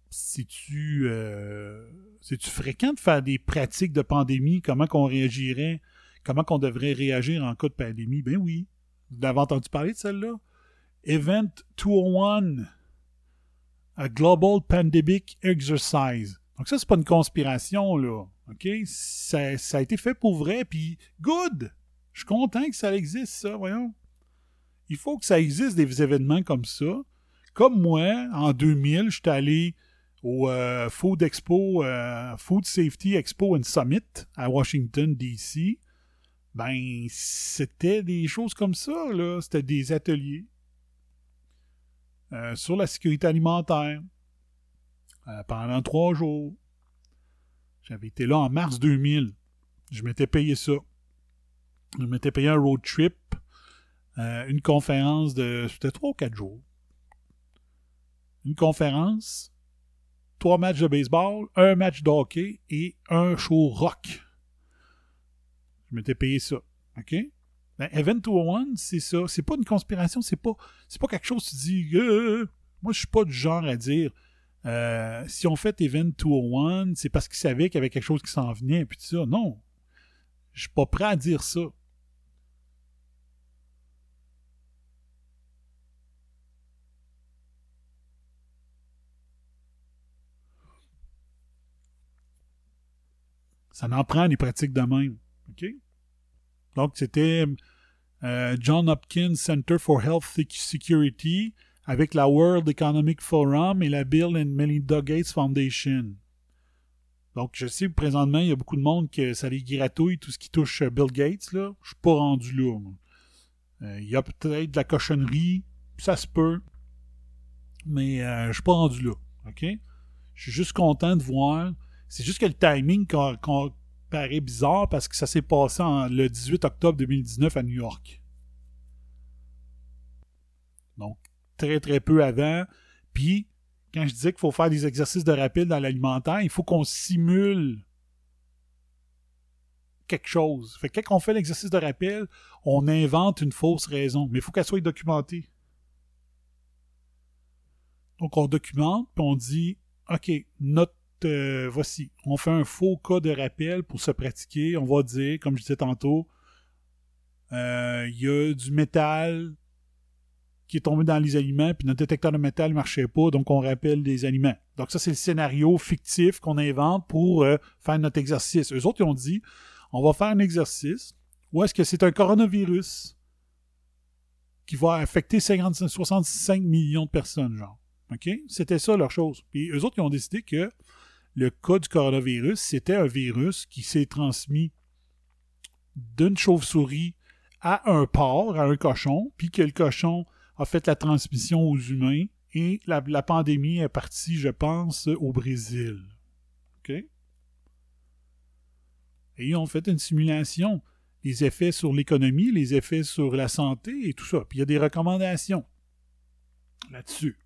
C'est-tu euh, fréquent de faire des pratiques de pandémie? Comment qu'on réagirait? Comment qu'on devrait réagir en cas de pandémie? Ben oui. Vous avez entendu parler de celle-là? Event 201. A Global Pandemic Exercise. Donc ça, c'est pas une conspiration, là. OK? Ça, ça a été fait pour vrai, puis good! Je suis content que ça existe, ça, voyons. Il faut que ça existe des événements comme ça. Comme moi, en 2000, j'étais allé au euh, Food Expo, euh, Food Safety Expo and Summit à Washington, D.C. Ben, c'était des choses comme ça, là. C'était des ateliers euh, sur la sécurité alimentaire pendant trois jours. J'avais été là en mars 2000. Je m'étais payé ça. Je m'étais payé un road trip, une conférence de. C'était trois ou quatre jours. Une conférence, trois matchs de baseball, un match de hockey et un show rock. Je m'étais payé ça. OK? Ben, Event 201, c'est ça. C'est pas une conspiration, c'est pas, pas quelque chose que tu dis. Euh, moi, je suis pas du genre à dire. euh, si on fait Event 201, c'est parce qu'ils savaient qu'il y avait quelque chose qui s'en venait, puis tout ça. Non. Je suis pas prêt à dire ça. Ça en prend des pratiques de même. Donc, c'était euh, John Hopkins Center for Health Security avec la World Economic Forum et la Bill and Melinda Gates Foundation. Donc, je sais présentement, il y a beaucoup de monde que ça les gratouille, tout ce qui touche euh, Bill Gates, là. Je suis pas rendu là. Euh, il y a peut-être de la cochonnerie, ça se peut, mais je suis pas rendu là. Je suis juste content de voir. C'est juste que le timing paraît bizarre parce que ça s'est passé le 18 octobre 2019 à New York. Donc, très très peu avant. Puis, quand je disais qu'il faut faire des exercices de rappel dans l'alimentaire, il faut qu'on simule quelque chose. Fait que quand on fait l'exercice de rappel, on invente une fausse raison, mais il faut qu'elle soit documentée. Donc, on documente, puis on dit OK, notre euh, voici, on fait un faux cas de rappel pour se pratiquer. On va dire, comme je disais tantôt, euh, il y a du métal qui est tombé dans les aliments, puis notre détecteur de métal ne marchait pas, donc on rappelle des aliments. Donc ça, c'est le scénario fictif qu'on invente pour euh, faire notre exercice. Eux autres, ils ont dit, on va faire un exercice où est-ce que c'est un coronavirus qui va affecter 50, 65 millions de personnes, genre. OK? C'était ça leur chose. Puis eux autres, ils ont décidé que le cas du coronavirus, c'était un virus qui s'est transmis d'une chauve-souris à un porc, à un cochon, puis que le cochon a fait la transmission aux humains et la, pandémie est partie, je pense, au Brésil. OK? Et ils ont fait une simulation. Les effets sur l'économie, les effets sur la santé et tout ça. Puis il y a des recommandations là-dessus.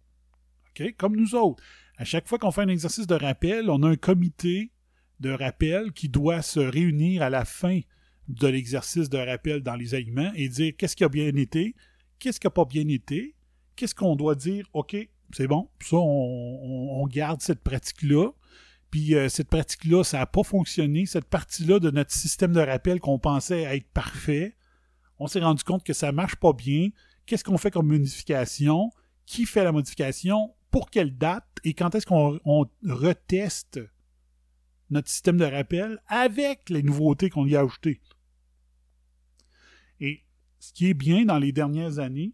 Comme nous autres. À chaque fois qu'on fait un exercice de rappel, on a un comité de rappel qui doit se réunir à la fin de l'exercice de rappel dans les aliments et dire qu'est-ce qui a bien été, qu'est-ce qui n'a pas bien été, qu'est-ce qu'on doit dire, OK, c'est bon, ça, on, garde cette pratique-là. Puis euh, cette pratique-là, ça n'a pas fonctionné. Cette partie-là de notre système de rappel qu'on pensait être parfait, on s'est rendu compte que ça ne marche pas bien. Qu'est-ce qu'on fait comme modification? Qui fait la modification? Pour quelle date et quand est-ce qu'on reteste notre système de rappel avec les nouveautés qu'on y a ajoutées. Et ce qui est bien dans les dernières années,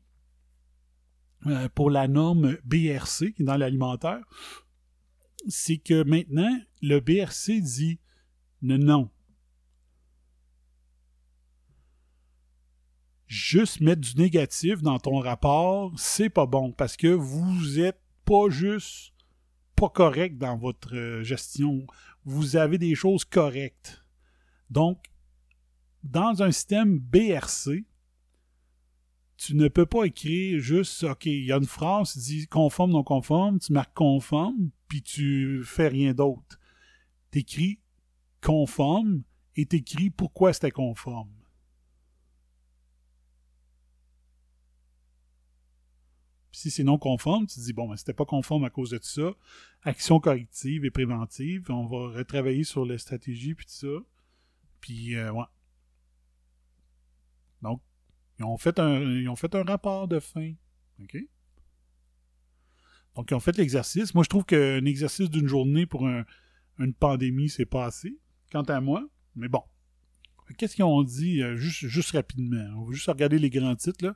euh, pour la norme BRC, qui est dans l'alimentaire, c'est que maintenant, le BRC dit non, non. Juste mettre du négatif dans ton rapport, c'est pas bon parce que vous êtes pas juste pas correct dans votre euh, gestion. Vous avez des choses correctes. Donc, dans un système BRC, tu ne peux pas écrire juste, OK, il y a une phrase qui dit conforme, non conforme, tu marques conforme, puis tu fais rien d'autre. Tu écris conforme et tu écris pourquoi c'était conforme. Si c'est non conforme, tu te dis, bon, ben, c'était pas conforme à cause de tout ça. Action corrective et préventive. On va retravailler sur les stratégies, puis tout ça. Puis, euh, ouais. Donc, ils ont, fait un, ils ont fait un rapport de fin. OK? Donc, ils ont fait l'exercice. Moi, je trouve qu'un exercice d'une journée pour une pandémie, c'est pas assez, quant à moi. Mais bon. Qu'est-ce qu'ils ont dit, euh, juste, juste rapidement? On va juste regarder les grands titres, là.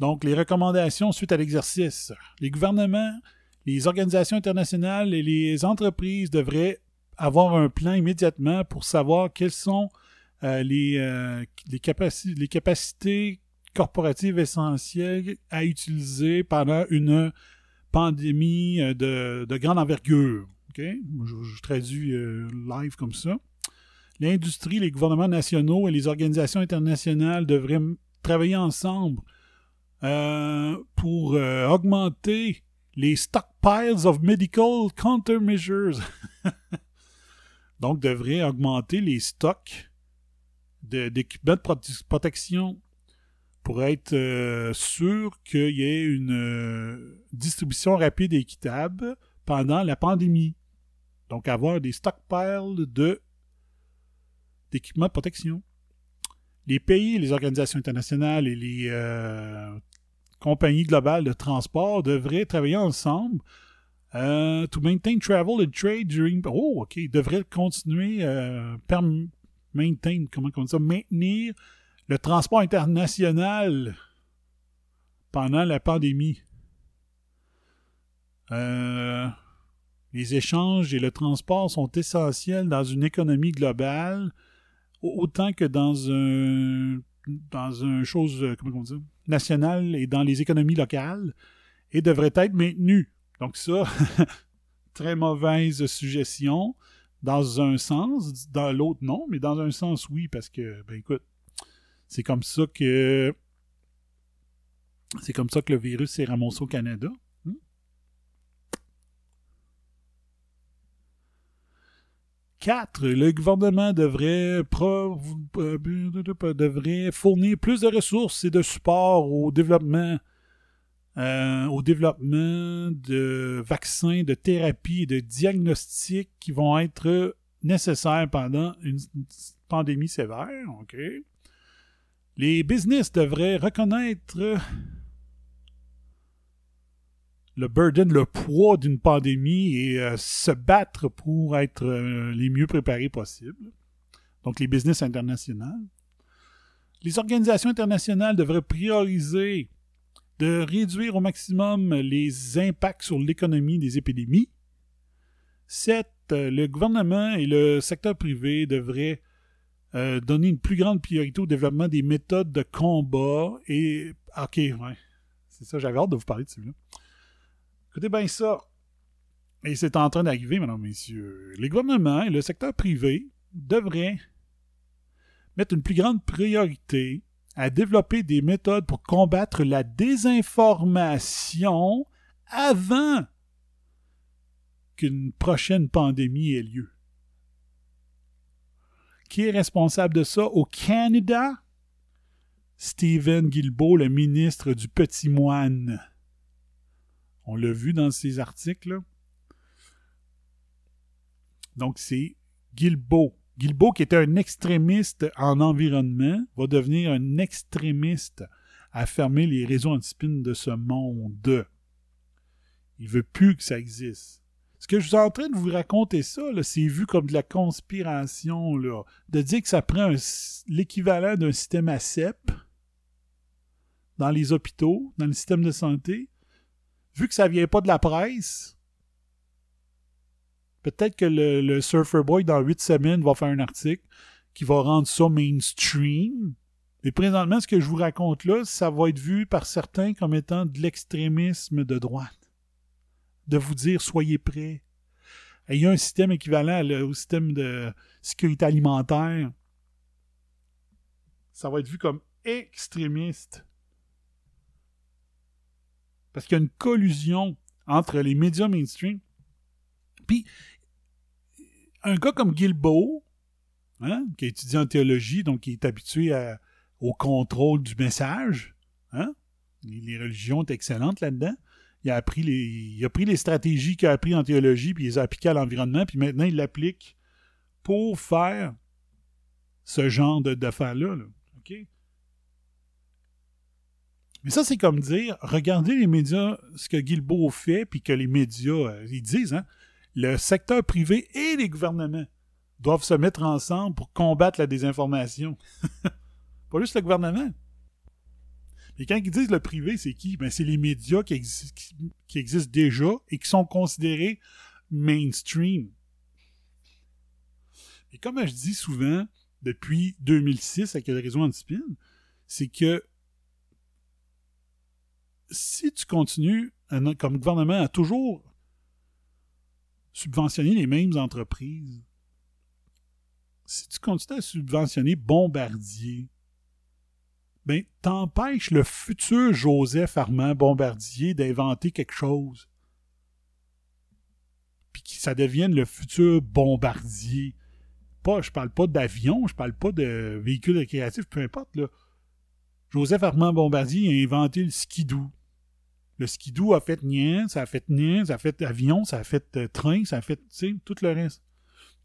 Donc, les recommandations suite à l'exercice. Les gouvernements, les organisations internationales et les entreprises devraient avoir un plan immédiatement pour savoir quelles sont euh, les, euh, les, capacités corporatives essentielles à utiliser pendant une pandémie euh, de, de grande envergure. Je, traduis live comme ça. L'industrie, les gouvernements nationaux et les organisations internationales devraient travailler ensemble euh, pour euh, augmenter les stockpiles of medical countermeasures. <laughs> Donc, devrait augmenter les stocks d'équipements de, protection pour être euh, sûr qu'il y ait une distribution rapide et équitable pendant la pandémie. Donc, avoir des stockpiles de d'équipements de protection. Les pays, les organisations internationales et les compagnie globale de transport devraient travailler ensemble euh, to maintain travel and trade during. Oh, OK. Devraient continuer, euh, comment on dit ça, maintenir le transport international pendant la pandémie. Euh, les échanges et le transport sont essentiels dans une économie globale autant que dans un dans une chose euh, comment on dit, nationale et dans les économies locales et devraient être maintenus. Donc ça, <laughs> très mauvaise suggestion dans un sens, dans l'autre non, mais dans un sens oui, parce que, ben écoute, c'est comme ça que c'est comme ça que le virus s'est ramassé au Canada. 4. Le gouvernement devrait, devrait fournir plus de ressources et de support au développement, euh, au développement de vaccins, de thérapies et de diagnostics qui vont être nécessaires pendant une pandémie sévère. Les business devraient reconnaître le burden, le poids d'une pandémie et euh, se battre pour être euh, les mieux préparés possibles. Donc les business internationales. Les organisations internationales devraient prioriser de réduire au maximum les impacts sur l'économie des épidémies. 7. Euh, le gouvernement et le secteur privé devraient donner une plus grande priorité au développement des méthodes de combat et... Ok, ouais. C'est ça, j'avais hâte de vous parler de celui-là. Écoutez bien ça. Et c'est en train d'arriver, mesdames, messieurs. Les gouvernements et le secteur privé devraient mettre une plus grande priorité à développer des méthodes pour combattre la désinformation avant qu'une prochaine pandémie ait lieu. Qui est responsable de ça? Au Canada? Stephen Guilbeault, le ministre du Petit Moine. On l'a vu dans ces articles. Donc, c'est Guilbeault. Guilbeault, qui était un extrémiste en environnement, va devenir un extrémiste à fermer les réseaux anti-spin de ce monde. Il veut plus que ça existe. Ce que je suis en train de vous raconter ça, c'est vu comme de la conspiration, de dire que ça prend l'équivalent d'un système ACEP dans les hôpitaux, dans le système de santé, vu que ça vient pas de la presse, peut-être que le, Surfer Boy, dans huit semaines, va faire un article qui va rendre ça mainstream. Mais présentement, ce que je vous raconte là, ça va être vu par certains comme étant de l'extrémisme de droite. De vous dire, soyez prêts. Il y a un système équivalent au système de sécurité alimentaire. Ça va être vu comme extrémiste. Parce qu'il y a une collusion entre les médias mainstream. Puis, un gars comme Gilbo, hein, qui a étudié en théologie, donc qui est habitué au contrôle du message, hein, les, religions sont excellentes là-dedans. Il a, appris les, pris les stratégies qu'il a appris en théologie, puis il les a appliquées à l'environnement, puis maintenant il l'applique pour faire ce genre d'affaires-là. Mais ça, c'est comme dire, regardez les médias, ce que Guilbeault fait, puis que les médias, euh, ils disent, hein, le secteur privé et les gouvernements doivent se mettre ensemble pour combattre la désinformation. <laughs> Pas juste le gouvernement. Mais quand ils disent le privé, c'est qui? Ben, c'est les médias qui, existent déjà et qui sont considérés mainstream. Et comme je dis souvent, depuis 2006 avec le réseau Antispin, c'est que si tu continues comme gouvernement à toujours subventionner les mêmes entreprises, si tu continues à subventionner Bombardier, ben, t'empêches le futur Joseph Armand Bombardier d'inventer quelque chose. Puis que ça devienne le futur Bombardier. Pas, je parle pas d'avion, je parle pas de véhicules récréatifs, peu importe. Joseph Armand Bombardier a inventé le skidoo. Le skidoo a fait nien, ça a fait nien, ça a fait avion, ça a fait euh, train, ça a fait, tu tout le reste.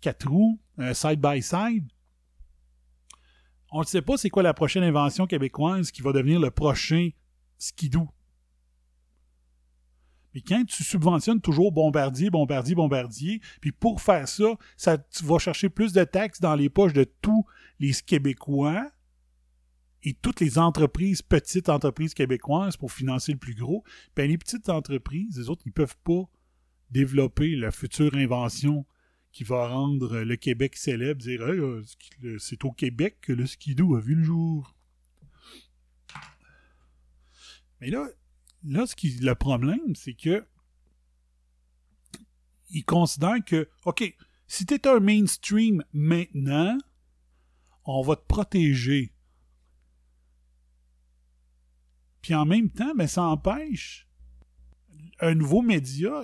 Quatre roues, euh, side by side. On ne sait pas c'est quoi la prochaine invention québécoise qui va devenir le prochain skidoo. Mais quand tu subventionnes toujours Bombardier, Bombardier, Bombardier, puis pour faire ça, ça tu vas chercher plus de taxes dans les poches de tous les Québécois et toutes les entreprises, petites entreprises québécoises pour financer le plus gros, ben les petites entreprises, les autres, ils peuvent pas développer la future invention qui va rendre le Québec célèbre, dire euh, c'est au Québec que le skidoo a vu le jour. Mais là, là ce qui, le problème, c'est que ils considèrent que, OK, si tu es un mainstream maintenant, on va te protéger. Puis en même temps, ben, ça empêche un nouveau média.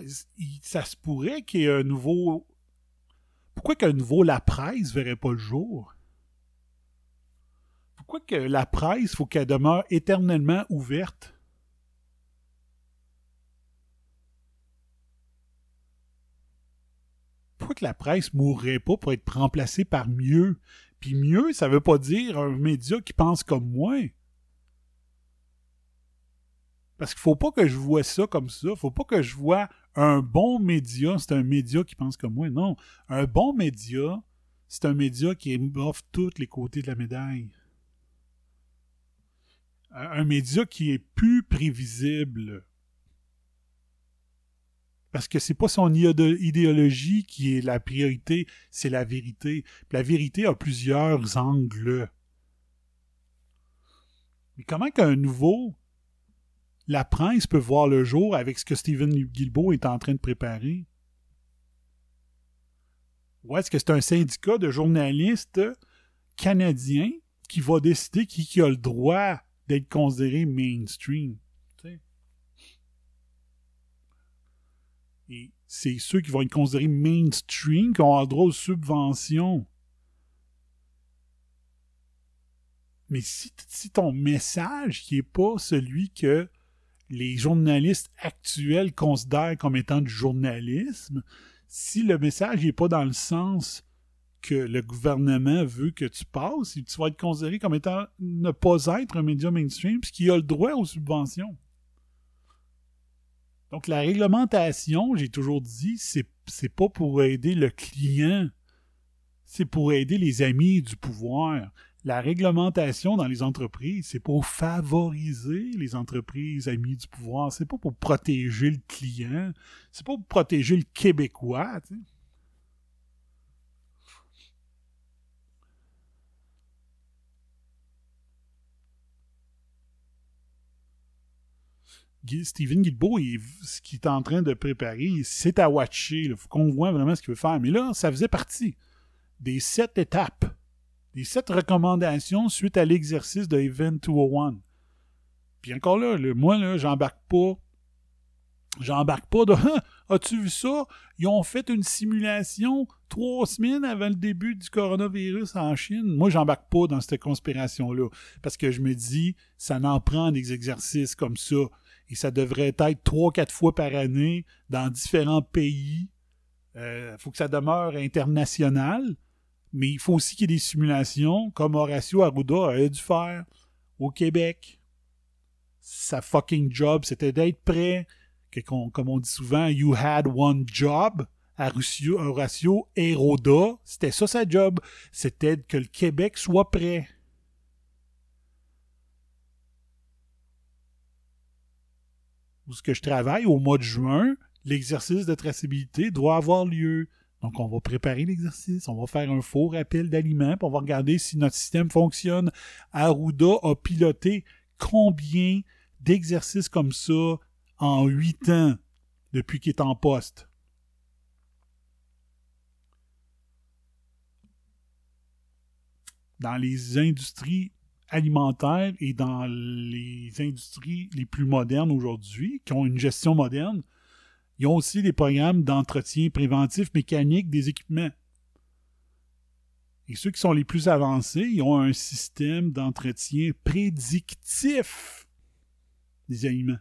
ça se pourrait qu'il y ait un nouveau. Pourquoi qu'un nouveau La Presse verrait pas le jour? Pourquoi que la presse, faut qu'elle demeure éternellement ouverte? Pourquoi que la presse mourrait pas pour être remplacée par mieux? Puis mieux, ça veut pas dire un média qui pense comme moi. Parce qu'il faut pas que je vois ça comme ça. Faut pas que je vois un bon média, c'est un média qui pense comme moi. Non. Un bon média, c'est un média qui offre tous les côtés de la médaille. Un média qui est plus prévisible. Parce que c'est pas son idéo- idéologie qui est la priorité, c'est la vérité. La vérité a plusieurs angles. Mais comment qu'un nouveau la presse peut voir le jour avec ce que Stephen Guilbeault est en train de préparer? Ou est-ce que c'est un syndicat de journalistes canadiens qui va décider qui, a le droit d'être considéré mainstream? Et c'est ceux qui vont être considérés mainstream qui ont le droit aux subventions. Mais si, si ton message qui n'est pas celui que les journalistes actuels considèrent comme étant du journalisme, si le message n'est pas dans le sens que le gouvernement veut que tu passes, tu vas être considéré comme étant ne pas être un média mainstream, puisqu'il a le droit aux subventions. Donc la réglementation, j'ai toujours dit, c'est, c'est pas pour aider le client, c'est pour aider les amis du pouvoir. La réglementation dans les entreprises, c'est pour favoriser les entreprises amies du pouvoir. C'est pas pour protéger le client. C'est pas pour protéger le Québécois. tu sais. Guy- Steven ce qu'il est en train de préparer, c'est à watcher. Il faut qu'on voit vraiment ce qu'il veut faire. Mais là, ça faisait partie des sept étapes, des sept recommandations suite à l'exercice de Event 201. Puis encore là, le- moi, là, j'embarque pas. J'embarque pas de <laughs> As-tu vu ça? Ils ont fait une simulation trois semaines avant le début du coronavirus en Chine. Moi, j'embarque pas dans cette conspiration-là. Parce que je me dis, ça n'en prend des exercices comme ça. Et ça devrait être trois, quatre fois par année dans différents pays. Il faut que ça demeure international. Mais il faut aussi qu'il y ait des simulations, comme Horacio Arruda a dû faire au Québec. Sa fucking job, c'était d'être prêt. Comme on dit souvent, you had one job. Horacio, Arruda, c'était ça sa job. C'était que le Québec soit prêt. Où ce que je travaille, au mois de juin, l'exercice de traçabilité doit avoir lieu. Donc, on va préparer l'exercice, on va faire un faux rappel d'aliments, puis on va regarder si notre système fonctionne. Arruda a piloté combien d'exercices comme ça en huit ans depuis qu'il est en poste? Dans les industries alimentaires et dans les industries les plus modernes aujourd'hui, qui ont une gestion moderne, ils ont aussi des programmes d'entretien préventif mécanique des équipements. Et ceux qui sont les plus avancés, ils ont un système d'entretien prédictif des aliments.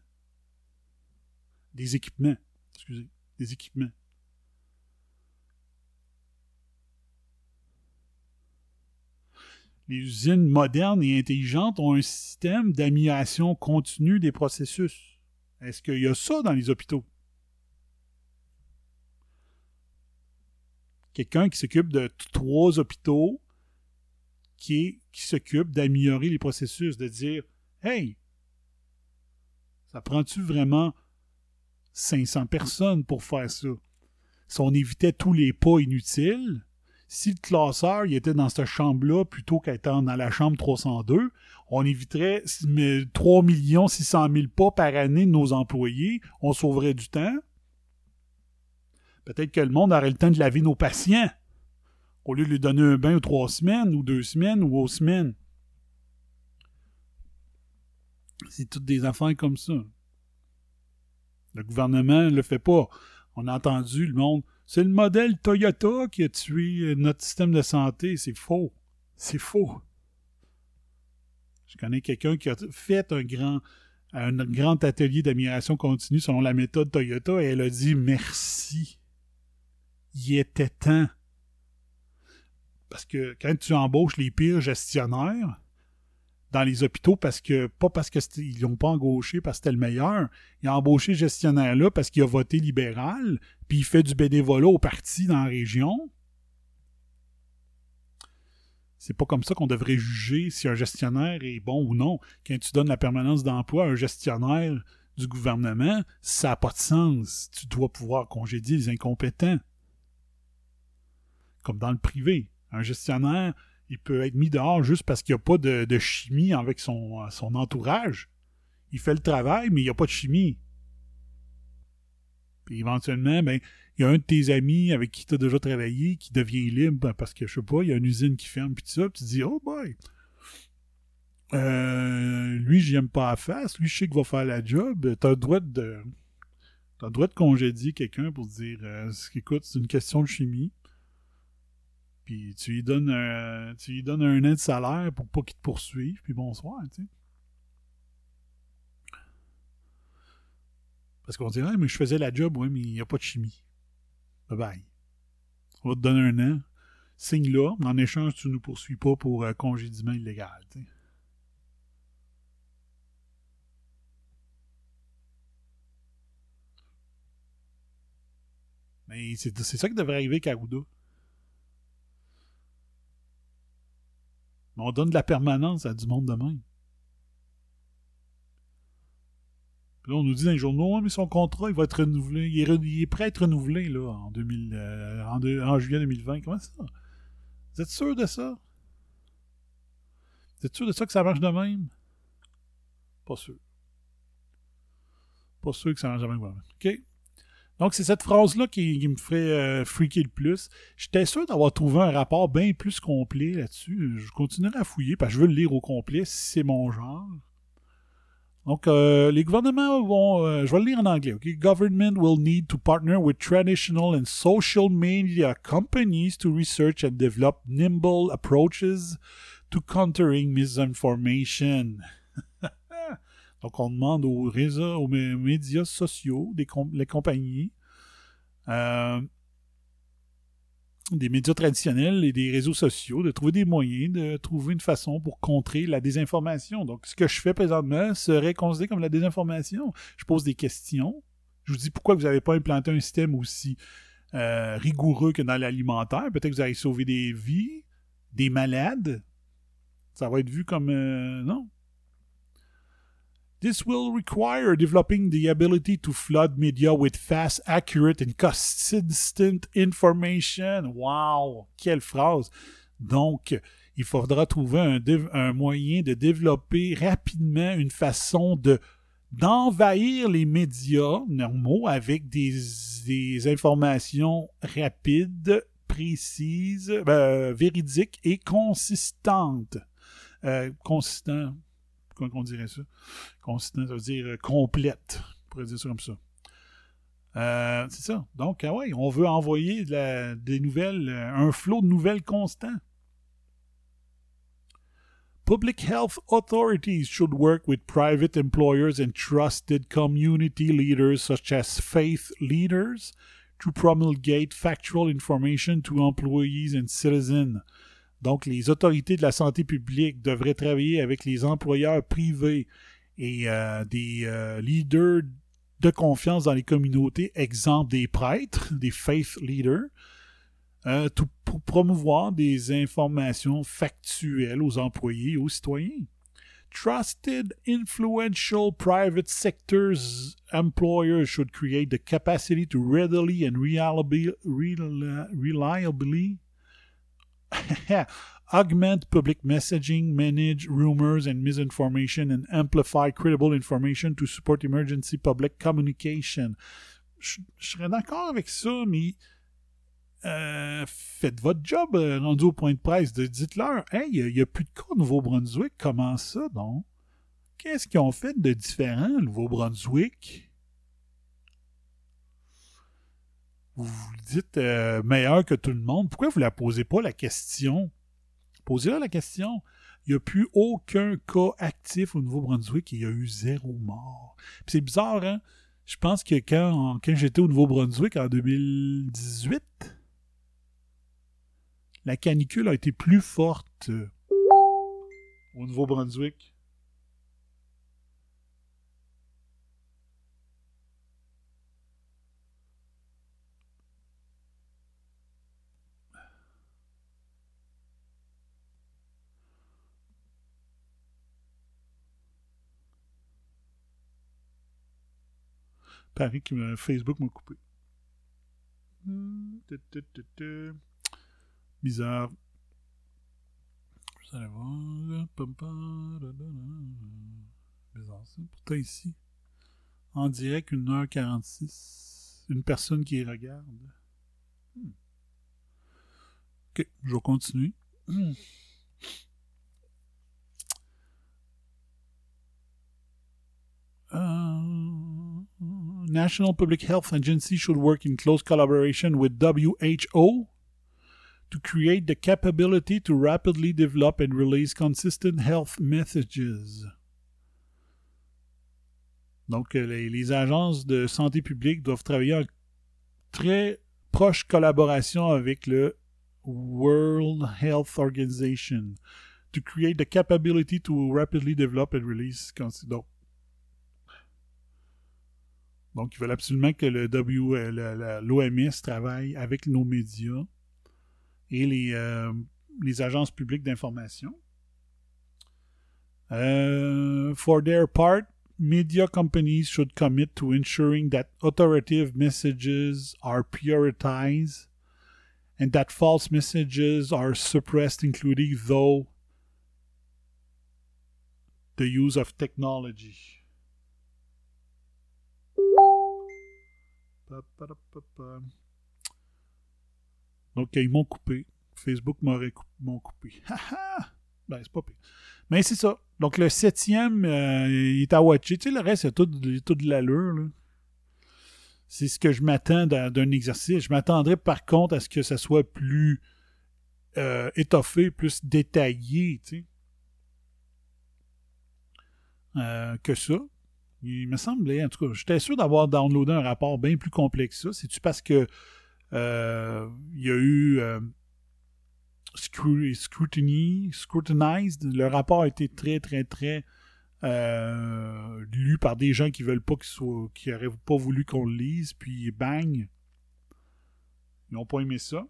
Des équipements. Excusez. Des équipements. Les usines modernes et intelligentes ont un système d'amélioration continue des processus. Est-ce qu'il y a ça dans les hôpitaux? Quelqu'un qui s'occupe de trois hôpitaux, qui qui s'occupe d'améliorer les processus, de dire Hey, ça prend-tu vraiment 500 personnes pour faire ça? Si on évitait tous les pas inutiles, si le classeur était dans cette chambre-là plutôt qu'étant dans la chambre 302, on éviterait 3 600 000 pas par année de nos employés, on sauverait du temps. Peut-être que le monde aurait le temps de laver nos patients au lieu de lui donner un bain aux trois semaines, ou deux semaines, ou aux semaines. C'est toutes des affaires comme ça. Le gouvernement ne le fait pas. On a entendu le monde. C'est le modèle Toyota qui a tué notre système de santé. C'est faux. C'est faux. Je connais quelqu'un qui a fait un grand, un grand atelier d'amélioration continue selon la méthode Toyota et elle a dit merci. Il était temps. Parce que quand tu embauches les pires gestionnaires dans les hôpitaux, parce que pas parce qu'ils l'ont pas embauché parce que c'était le meilleur, il a embauché ce gestionnaire-là parce qu'il a voté libéral, puis il fait du bénévolat au parti dans la région. C'est pas comme ça qu'on devrait juger si un gestionnaire est bon ou non. Quand tu donnes la permanence d'emploi à un gestionnaire du gouvernement, ça n'a pas de sens. Tu dois pouvoir congédier les incompétents. Comme dans le privé. Un gestionnaire, il peut être mis dehors juste parce qu'il n'y a pas de, chimie avec son, son, entourage. Il fait le travail, mais il n'y a pas de chimie. Puis éventuellement, ben, il y a un de tes amis avec qui tu as déjà travaillé qui devient libre parce que, je sais pas, il y a une usine qui ferme, puis tout ça, puis tu dis, oh boy, euh, lui, j'aime pas à face, lui, je sais qu'il va faire la job, t'as le droit de. T'as le droit de congédier quelqu'un pour dire euh, écoute, c'est une question de chimie. Puis tu lui donnes un, tu donnes un an de salaire pour pas qu'il te poursuive, puis bonsoir, tu. Parce qu'on dirait, mais je faisais la job, oui, mais il n'y a pas de chimie. Bye bye. On va te donner un an. Signe là, en échange, tu ne nous poursuis pas pour euh, congédiement illégal. Mais c'est ça qui devrait arriver avec. On donne de la permanence à du monde de même. là, on nous dit dans les journaux, mais son contrat, il va être renouvelé. Il est, prêt à être renouvelé là, en, 2000, euh, en, juillet 2020. Comment ça? Vous êtes sûr de ça? Vous êtes sûr de ça que ça marche de même? Pas sûr. Pas sûr que ça marche de même. OK? Donc, c'est cette phrase-là qui, me ferait euh, freaker le plus. J'étais sûr d'avoir trouvé un rapport bien plus complet là-dessus. Je continuerai à fouiller parce que je veux le lire au complet si c'est mon genre. Donc, euh, les gouvernements vont. Euh, je vais le lire en anglais. OK? Government will need to partner with traditional and social media companies to research and develop nimble approaches to countering misinformation. Donc, on demande aux réseaux, aux médias sociaux, les compagnies, euh, des médias traditionnels et des réseaux sociaux de trouver des moyens de trouver une façon pour contrer la désinformation. Donc, ce que je fais présentement serait considéré comme la désinformation. Je pose des questions. Je vous dis pourquoi vous n'avez pas implanté un système aussi euh, rigoureux que dans l'alimentaire. Peut-être que vous allez sauver des vies, des malades. Ça va être vu comme... Euh, non, This will require developing the ability to flood media with fast, accurate and consistent information. Wow! Quelle phrase! Donc, il faudra trouver un, moyen de développer rapidement une façon de d'envahir les médias normaux avec des, informations rapides, précises, euh, véridiques et consistantes. Euh, comment dirait ça? Consistant, ça veut dire euh, complète. On pourrait dire ça comme ça. Euh, c'est ça. Donc, ah ouais, on veut envoyer des nouvelles, euh, un flot de nouvelles constant. Public health authorities should work with private employers and trusted community leaders such as faith leaders to promulgate factual information to employees and citizens. Donc, les autorités de la santé publique devraient travailler avec les employeurs privés et euh, des euh, leaders de confiance dans les communautés, exemple des prêtres, <laughs> des faith leaders, euh, pour promouvoir des informations factuelles aux employés aux citoyens. Trusted, influential private sectors employers should create the capacity to readily and reliably, reli- reliably <laughs> augment public messaging, manage rumors and misinformation, and amplify credible information to support emergency public communication. Je serais d'accord avec ça, mais euh, faites votre job euh, rendu au point de presse. Dites-leur, hey, il n'y a, plus de cas au Nouveau-Brunswick. Comment ça, donc? Qu'est-ce qu'ils ont fait de différent au Nouveau-Brunswick? Vous vous dites euh, meilleur que tout le monde. Pourquoi vous ne la posez pas la question? Posez-leur la question. Il n'y a plus aucun cas actif au Nouveau-Brunswick et il y a eu zéro mort. C'est bizarre, hein? Je pense que quand, quand j'étais au Nouveau-Brunswick en 2018, la canicule a été plus forte euh, au Nouveau-Brunswick. Paris euh, Facebook m'a coupé. Hmm. Bizarre. Vous allez voir. Bizarre ça. Pourtant ici. En direct, 1h46. Une personne qui regarde. Hmm. Ok, je vais continuer. Hmm. Uh, National Public Health Agency should work in close collaboration with WHO to create the capability to rapidly develop and release consistent health messages. Donc, euh, les, les agences de santé publique doivent travailler en très proche collaboration avec le World Health Organization to create the capability to rapidly develop and release. Donc, donc, ils veulent absolument que le W, euh, l'OMS travaille avec nos médias et les, euh, les agences publiques d'information. Euh, for their part, media companies should commit to ensuring that authoritative messages are prioritized and that false messages are suppressed, including though the use of technology. Donc, ils m'ont coupé. Facebook m'aurait m'ont coupé. Ben, c'est pas pire. Mais c'est ça. Donc, le septième, euh, il est à watcher. Tu sais, le reste, c'est tout, tout de l'allure. C'est ce que je m'attends d'un d'un exercice. Je m'attendrais par contre à ce que ça soit plus euh, étoffé, plus détaillé, tu sais, euh, que ça. Il me semblait, en tout cas, j'étais sûr d'avoir downloadé un rapport bien plus complexe que ça. C'est-tu parce que euh, il y a eu euh, scru- scrutiny, scrutinized? Le rapport a été très, très, très euh, lu par des gens qui veulent pas qu'il soit, qui auraient pas voulu qu'on le lise, puis bang, ils n'ont pas aimé ça.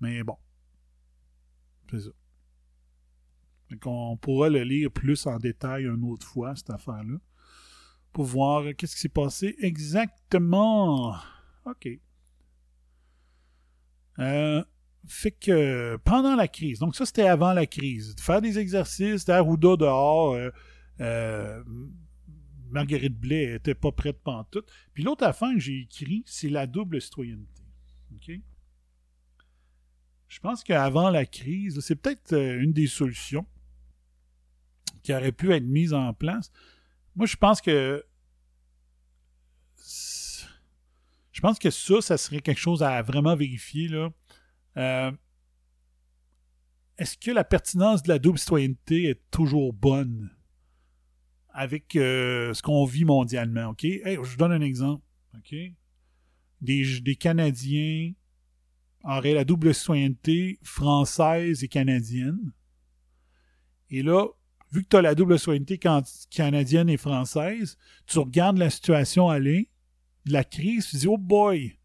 Mais bon, c'est on pourra le lire plus en détail une autre fois, cette affaire-là, pour voir qu'est-ce qui s'est passé exactement. OK. Euh, fait que pendant la crise, donc ça c'était avant la crise, de faire des exercices, c'était Arruda dehors, euh, euh, Marguerite Blais était pas prête pantoute. Puis l'autre affaire que j'ai écrit, c'est la double citoyenneté. OK? Je pense qu'avant la crise, c'est peut-être euh, une des solutions qui aurait pu être mise en place. Moi, je pense que je pense que ça, ça serait quelque chose à vraiment vérifier. Euh, Est-ce que la pertinence de la double citoyenneté est toujours bonne avec euh, ce qu'on vit mondialement? Je vous donne un exemple. Des, des Canadiens auraient la double citoyenneté française et canadienne. Et là, vu que tu as la double can- canadienne et française, tu regardes la situation aller, la crise, tu dis, oh boy,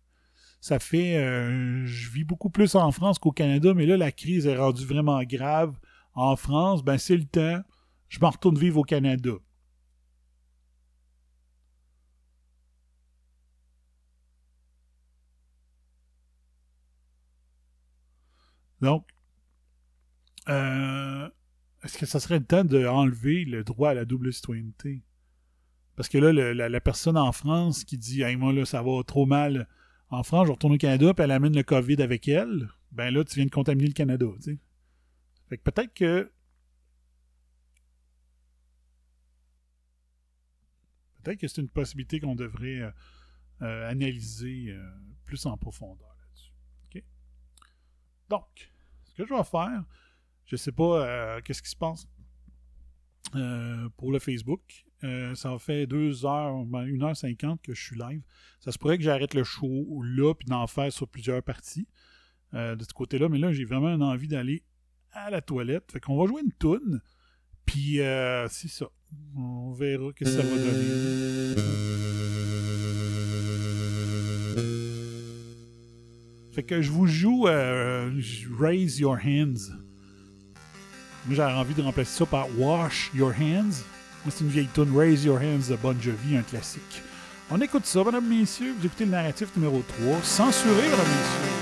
ça fait, euh, je vis beaucoup plus en France qu'au Canada, mais là, la crise est rendue vraiment grave en France, ben c'est le temps, je m'en retourne vivre au Canada. Donc, euh, est-ce que ça serait le temps d'enlever le droit à la double citoyenneté? Parce que là, la, personne en France qui dit hey, moi là, ça va trop mal en France, je retourne au Canada, puis elle amène le COVID avec elle, ben là, tu viens de contaminer le Canada, tu sais. Fait que peut-être que. Peut-être que c'est une possibilité qu'on devrait euh, euh, analyser plus en profondeur là-dessus. OK? Donc, ce que je vais faire, je sais pas euh, qu'est-ce qui se passe euh, pour le Facebook. Euh, ça fait 2 heures, ben, 1h50 que je suis live. Ça se pourrait que j'arrête le show là puis d'en faire sur plusieurs parties de ce côté-là. Mais là, j'ai vraiment envie d'aller à la toilette. Fait qu'on va jouer une toune. Puis c'est ça. On verra ce que ça va donner. Fait que je vous joue euh, Raise Your Hands. Moi, j'aurais envie de remplacer ça par Wash Your Hands. C'est une vieille tune Raise Your Hands de Bon Jovi, un classique. On écoute ça, mesdames, messieurs. Vous écoutez le narratif numéro 3. Censuré, mesdames, messieurs.